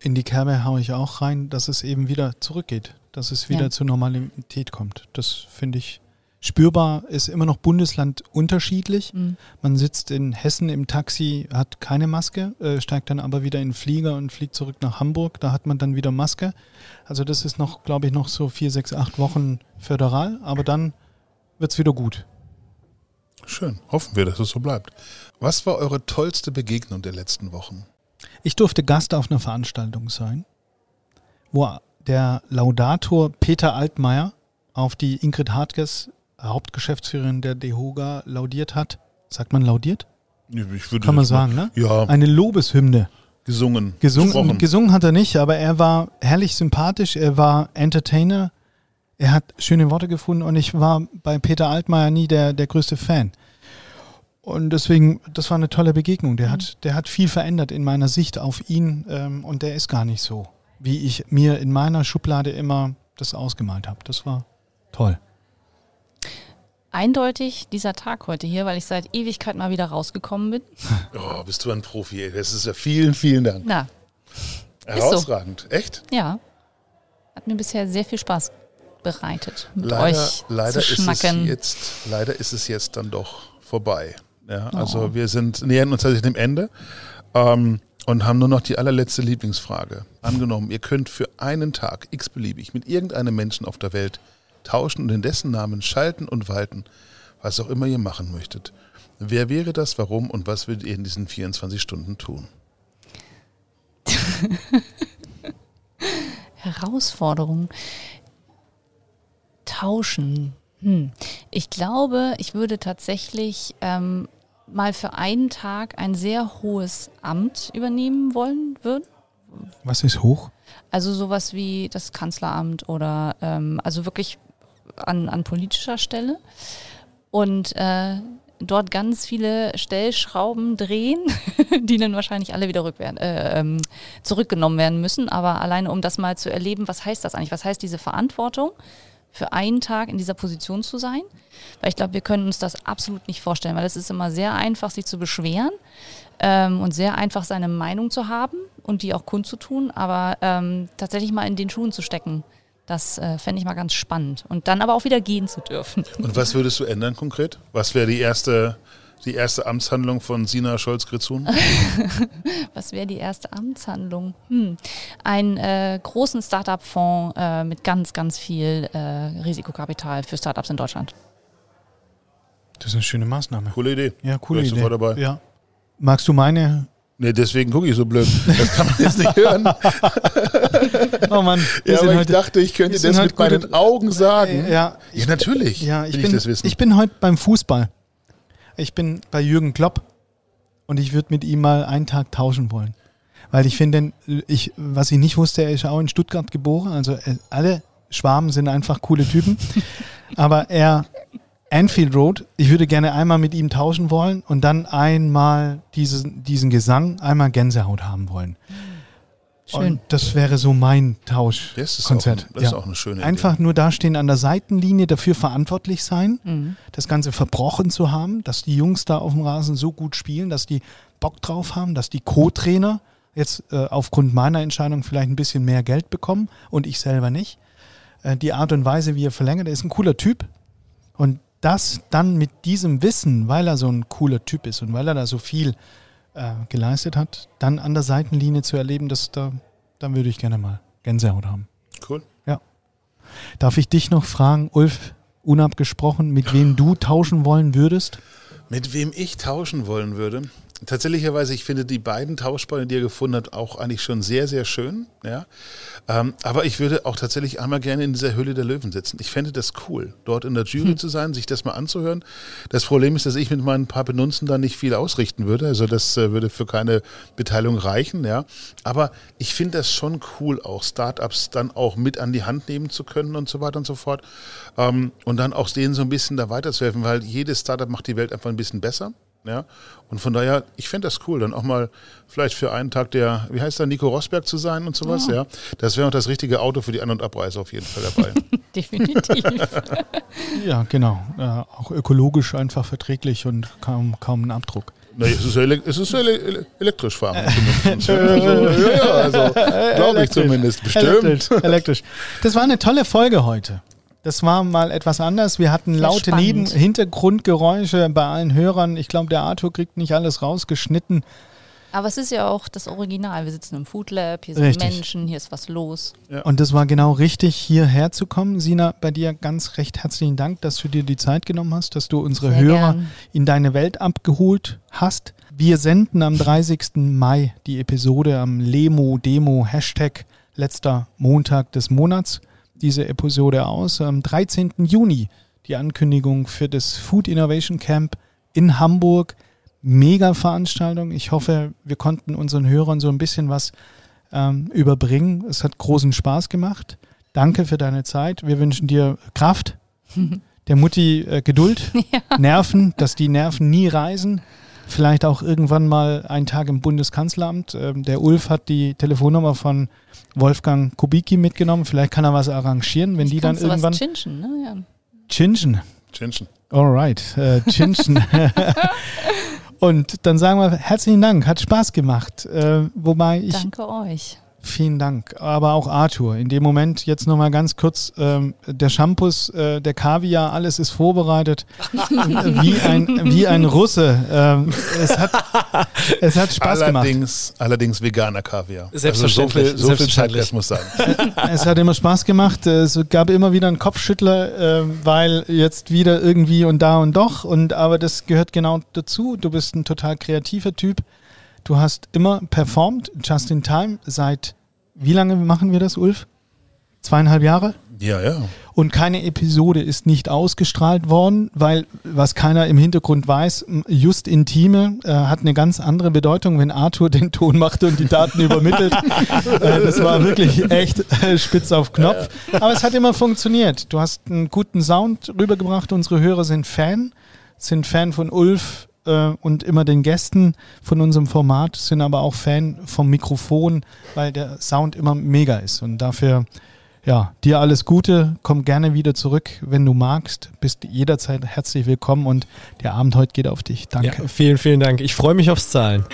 Speaker 1: In die Kerbe haue ich auch rein, dass es eben wieder zurückgeht, dass es wieder ja. zur Normalität kommt. Das finde ich spürbar, ist immer noch Bundesland unterschiedlich. Mhm. Man sitzt in Hessen im Taxi, hat keine Maske, äh, steigt dann aber wieder in den Flieger und fliegt zurück nach Hamburg, da hat man dann wieder Maske. Also das ist noch, glaube ich, noch so vier, sechs, acht Wochen föderal, aber dann wird es wieder gut.
Speaker 2: Schön, hoffen wir, dass es so bleibt. Was war eure tollste Begegnung der letzten Wochen?
Speaker 1: Ich durfte Gast auf einer Veranstaltung sein, wo der Laudator Peter Altmaier auf die Ingrid Hartges, Hauptgeschäftsführerin der DEHOGA, laudiert hat. Sagt man laudiert? Kann man sagen, ne?
Speaker 2: Ja.
Speaker 1: Eine Lobeshymne.
Speaker 2: Gesungen.
Speaker 1: Gesungen, gesungen hat er nicht, aber er war herrlich sympathisch, er war Entertainer, er hat schöne Worte gefunden und ich war bei Peter Altmaier nie der, der größte Fan. Und deswegen, das war eine tolle Begegnung. Der, mhm. hat, der hat viel verändert in meiner Sicht auf ihn ähm, und der ist gar nicht so, wie ich mir in meiner Schublade immer das ausgemalt habe. Das war toll.
Speaker 3: Eindeutig dieser Tag heute hier, weil ich seit Ewigkeit mal wieder rausgekommen bin.
Speaker 2: Oh, bist du ein Profi, ey. Das ist ja vielen, vielen Dank.
Speaker 3: Na.
Speaker 2: Herausragend. So. Echt?
Speaker 3: Ja. Hat mir bisher sehr viel Spaß bereitet, mit
Speaker 2: leider,
Speaker 3: euch
Speaker 2: leider
Speaker 3: zu schnacken.
Speaker 2: Ist es jetzt, leider ist es jetzt dann doch vorbei. Ja, also oh. wir sind nähern uns tatsächlich dem Ende ähm, und haben nur noch die allerletzte Lieblingsfrage. Angenommen, ihr könnt für einen Tag x-beliebig mit irgendeinem Menschen auf der Welt tauschen und in dessen Namen schalten und walten, was auch immer ihr machen möchtet. Wer wäre das, warum und was würdet ihr in diesen 24 Stunden tun?
Speaker 3: Herausforderung. Tauschen. Hm. Ich glaube, ich würde tatsächlich ähm, mal für einen Tag ein sehr hohes Amt übernehmen wollen würden.
Speaker 1: Was ist hoch?
Speaker 3: Also sowas wie das Kanzleramt oder ähm, also wirklich an, an politischer Stelle. Und äh, dort ganz viele Stellschrauben drehen, die dann wahrscheinlich alle wieder rückwärts, äh, ähm, zurückgenommen werden müssen. Aber alleine um das mal zu erleben, was heißt das eigentlich? Was heißt diese Verantwortung? für einen Tag in dieser Position zu sein. Weil ich glaube, wir können uns das absolut nicht vorstellen, weil es ist immer sehr einfach, sich zu beschweren ähm, und sehr einfach, seine Meinung zu haben und die auch kundzutun, aber ähm, tatsächlich mal in den Schuhen zu stecken. Das äh, fände ich mal ganz spannend. Und dann aber auch wieder gehen zu dürfen.
Speaker 2: Und was würdest du ändern konkret? Was wäre die erste die erste Amtshandlung von Sina Scholz-Gritzun?
Speaker 3: Was wäre die erste Amtshandlung? Hm. Einen äh, großen Startup-Fonds äh, mit ganz, ganz viel äh, Risikokapital für Startups in Deutschland.
Speaker 1: Das ist eine schöne Maßnahme.
Speaker 2: Coole Idee.
Speaker 1: Ja, coole Idee.
Speaker 2: Sofort dabei.
Speaker 1: Ja. Magst du meine
Speaker 2: Nee, deswegen gucke ich so blöd. Das kann man jetzt nicht hören.
Speaker 1: oh Mann.
Speaker 2: Ja, aber ich dachte, ich könnte das mit meinen Augen sagen.
Speaker 1: Ja,
Speaker 2: ja natürlich.
Speaker 1: Ja, ich, bin, ich, das wissen. ich bin heute beim Fußball. Ich bin bei Jürgen Klopp und ich würde mit ihm mal einen Tag tauschen wollen. Weil ich finde, ich, was ich nicht wusste, er ist auch in Stuttgart geboren. Also äh, alle Schwaben sind einfach coole Typen. Aber er, Anfield Road, ich würde gerne einmal mit ihm tauschen wollen und dann einmal diesen, diesen Gesang, einmal Gänsehaut haben wollen. Schön. Und das wäre so mein Tauschkonzert.
Speaker 2: Das, das, ist auch eine schöne Idee.
Speaker 1: Einfach nur dastehen an der Seitenlinie, dafür verantwortlich sein, mhm. das Ganze verbrochen zu haben, dass die Jungs da auf dem Rasen so gut spielen, dass die Bock drauf haben, dass die Co-Trainer jetzt äh, aufgrund meiner Entscheidung vielleicht ein bisschen mehr Geld bekommen und ich selber nicht. Äh, die Art und Weise, wie er verlängert, er ist ein cooler Typ. Und das dann mit diesem Wissen, weil er so ein cooler Typ ist und weil er da so viel äh, geleistet hat, dann an der Seitenlinie zu erleben, das, da, dann würde ich gerne mal Gänsehaut haben.
Speaker 2: Cool.
Speaker 1: Ja. Darf ich dich noch fragen, Ulf, unabgesprochen, mit wem du tauschen wollen würdest?
Speaker 2: Mit wem ich tauschen wollen würde? Tatsächlicherweise, ich finde die beiden Tauschbeine, die er gefunden hat, auch eigentlich schon sehr, sehr schön. Ja. Ähm, aber ich würde auch tatsächlich einmal gerne in dieser Höhle der Löwen sitzen. Ich fände das cool, dort in der Jury hm. zu sein, sich das mal anzuhören. Das Problem ist, dass ich mit meinen paar Benunzen da nicht viel ausrichten würde. Also das äh, würde für keine Beteiligung reichen. Ja. Aber ich finde das schon cool, auch Startups dann auch mit an die Hand nehmen zu können und so weiter und so fort. Ähm, und dann auch denen so ein bisschen da weiterzuhelfen, weil jedes Startup macht die Welt einfach ein bisschen besser. Ja? Und von daher, ich fände das cool, dann auch mal vielleicht für einen Tag der, wie heißt der, Nico Rosberg zu sein und sowas, oh. ja. Das wäre auch das richtige Auto für die An- und Abreise auf jeden Fall dabei.
Speaker 3: Definitiv.
Speaker 1: ja, genau. Äh, auch ökologisch einfach verträglich und kaum, kaum ein Abdruck.
Speaker 2: Nee, es ist, ele es ist ele elektrisch fahren. also, ja, ja, also glaube ich zumindest. Bestimmt.
Speaker 1: Elektrisch, elektrisch. Das war eine tolle Folge heute. Das war mal etwas anders. Wir hatten Sehr laute Neben Hintergrundgeräusche bei allen Hörern. Ich glaube, der Arthur kriegt nicht alles rausgeschnitten.
Speaker 3: Aber es ist ja auch das Original. Wir sitzen im Food Lab, hier sind richtig. Menschen, hier ist was los.
Speaker 1: Ja. Und das war genau richtig, hierher zu kommen. Sina, bei dir ganz recht herzlichen Dank, dass du dir die Zeit genommen hast, dass du unsere Sehr Hörer gern. in deine Welt abgeholt hast. Wir senden am 30. Mai die Episode am Lemo Demo Hashtag letzter Montag des Monats diese Episode aus. Am 13. Juni die Ankündigung für das Food Innovation Camp in Hamburg. Mega Veranstaltung. Ich hoffe, wir konnten unseren Hörern so ein bisschen was ähm, überbringen. Es hat großen Spaß gemacht. Danke für deine Zeit. Wir wünschen dir Kraft, der Mutti äh, Geduld, ja. Nerven, dass die Nerven nie reisen. Vielleicht auch irgendwann mal einen Tag im Bundeskanzleramt. Ähm, der Ulf hat die Telefonnummer von Wolfgang Kubicki mitgenommen. Vielleicht kann er was arrangieren, wenn ich die dann irgendwann.
Speaker 3: Chinchen, ne? Ja.
Speaker 1: Chinchen.
Speaker 2: Chinchen.
Speaker 1: Alright, äh, Chinchen. Und dann sagen wir herzlichen Dank, hat Spaß gemacht. Äh, wobei ich.
Speaker 3: Danke euch.
Speaker 1: Vielen Dank. Aber auch Arthur. In dem Moment jetzt nochmal ganz kurz, ähm, der Shampoo, äh, der Kaviar, alles ist vorbereitet. wie, ein, wie ein Russe. Ähm, es, hat, es hat Spaß
Speaker 2: allerdings,
Speaker 1: gemacht.
Speaker 2: Allerdings veganer Kaviar.
Speaker 4: Selbstverständlich.
Speaker 2: Also so viel, so viel Zeit, muss sein.
Speaker 1: es hat immer Spaß gemacht. Es gab immer wieder einen Kopfschüttler, äh, weil jetzt wieder irgendwie und da und doch. Und aber das gehört genau dazu. Du bist ein total kreativer Typ. Du hast immer performt, just in time, seit wie lange machen wir das, Ulf? Zweieinhalb Jahre?
Speaker 2: Ja, ja.
Speaker 1: Und keine Episode ist nicht ausgestrahlt worden, weil, was keiner im Hintergrund weiß, just Intime äh, hat eine ganz andere Bedeutung, wenn Arthur den Ton macht und die Daten übermittelt. äh, das war wirklich echt äh, spitz auf Knopf. Aber es hat immer funktioniert. Du hast einen guten Sound rübergebracht. Unsere Hörer sind Fan, sind Fan von Ulf, äh, und immer den Gästen von unserem Format, sind aber auch Fan vom Mikrofon, weil der Sound immer mega ist. Und dafür ja, dir alles Gute. Komm gerne wieder zurück, wenn du magst. Bist jederzeit herzlich willkommen und der Abend heute geht auf dich. Danke.
Speaker 4: Ja, vielen, vielen Dank. Ich freue mich aufs Zahlen.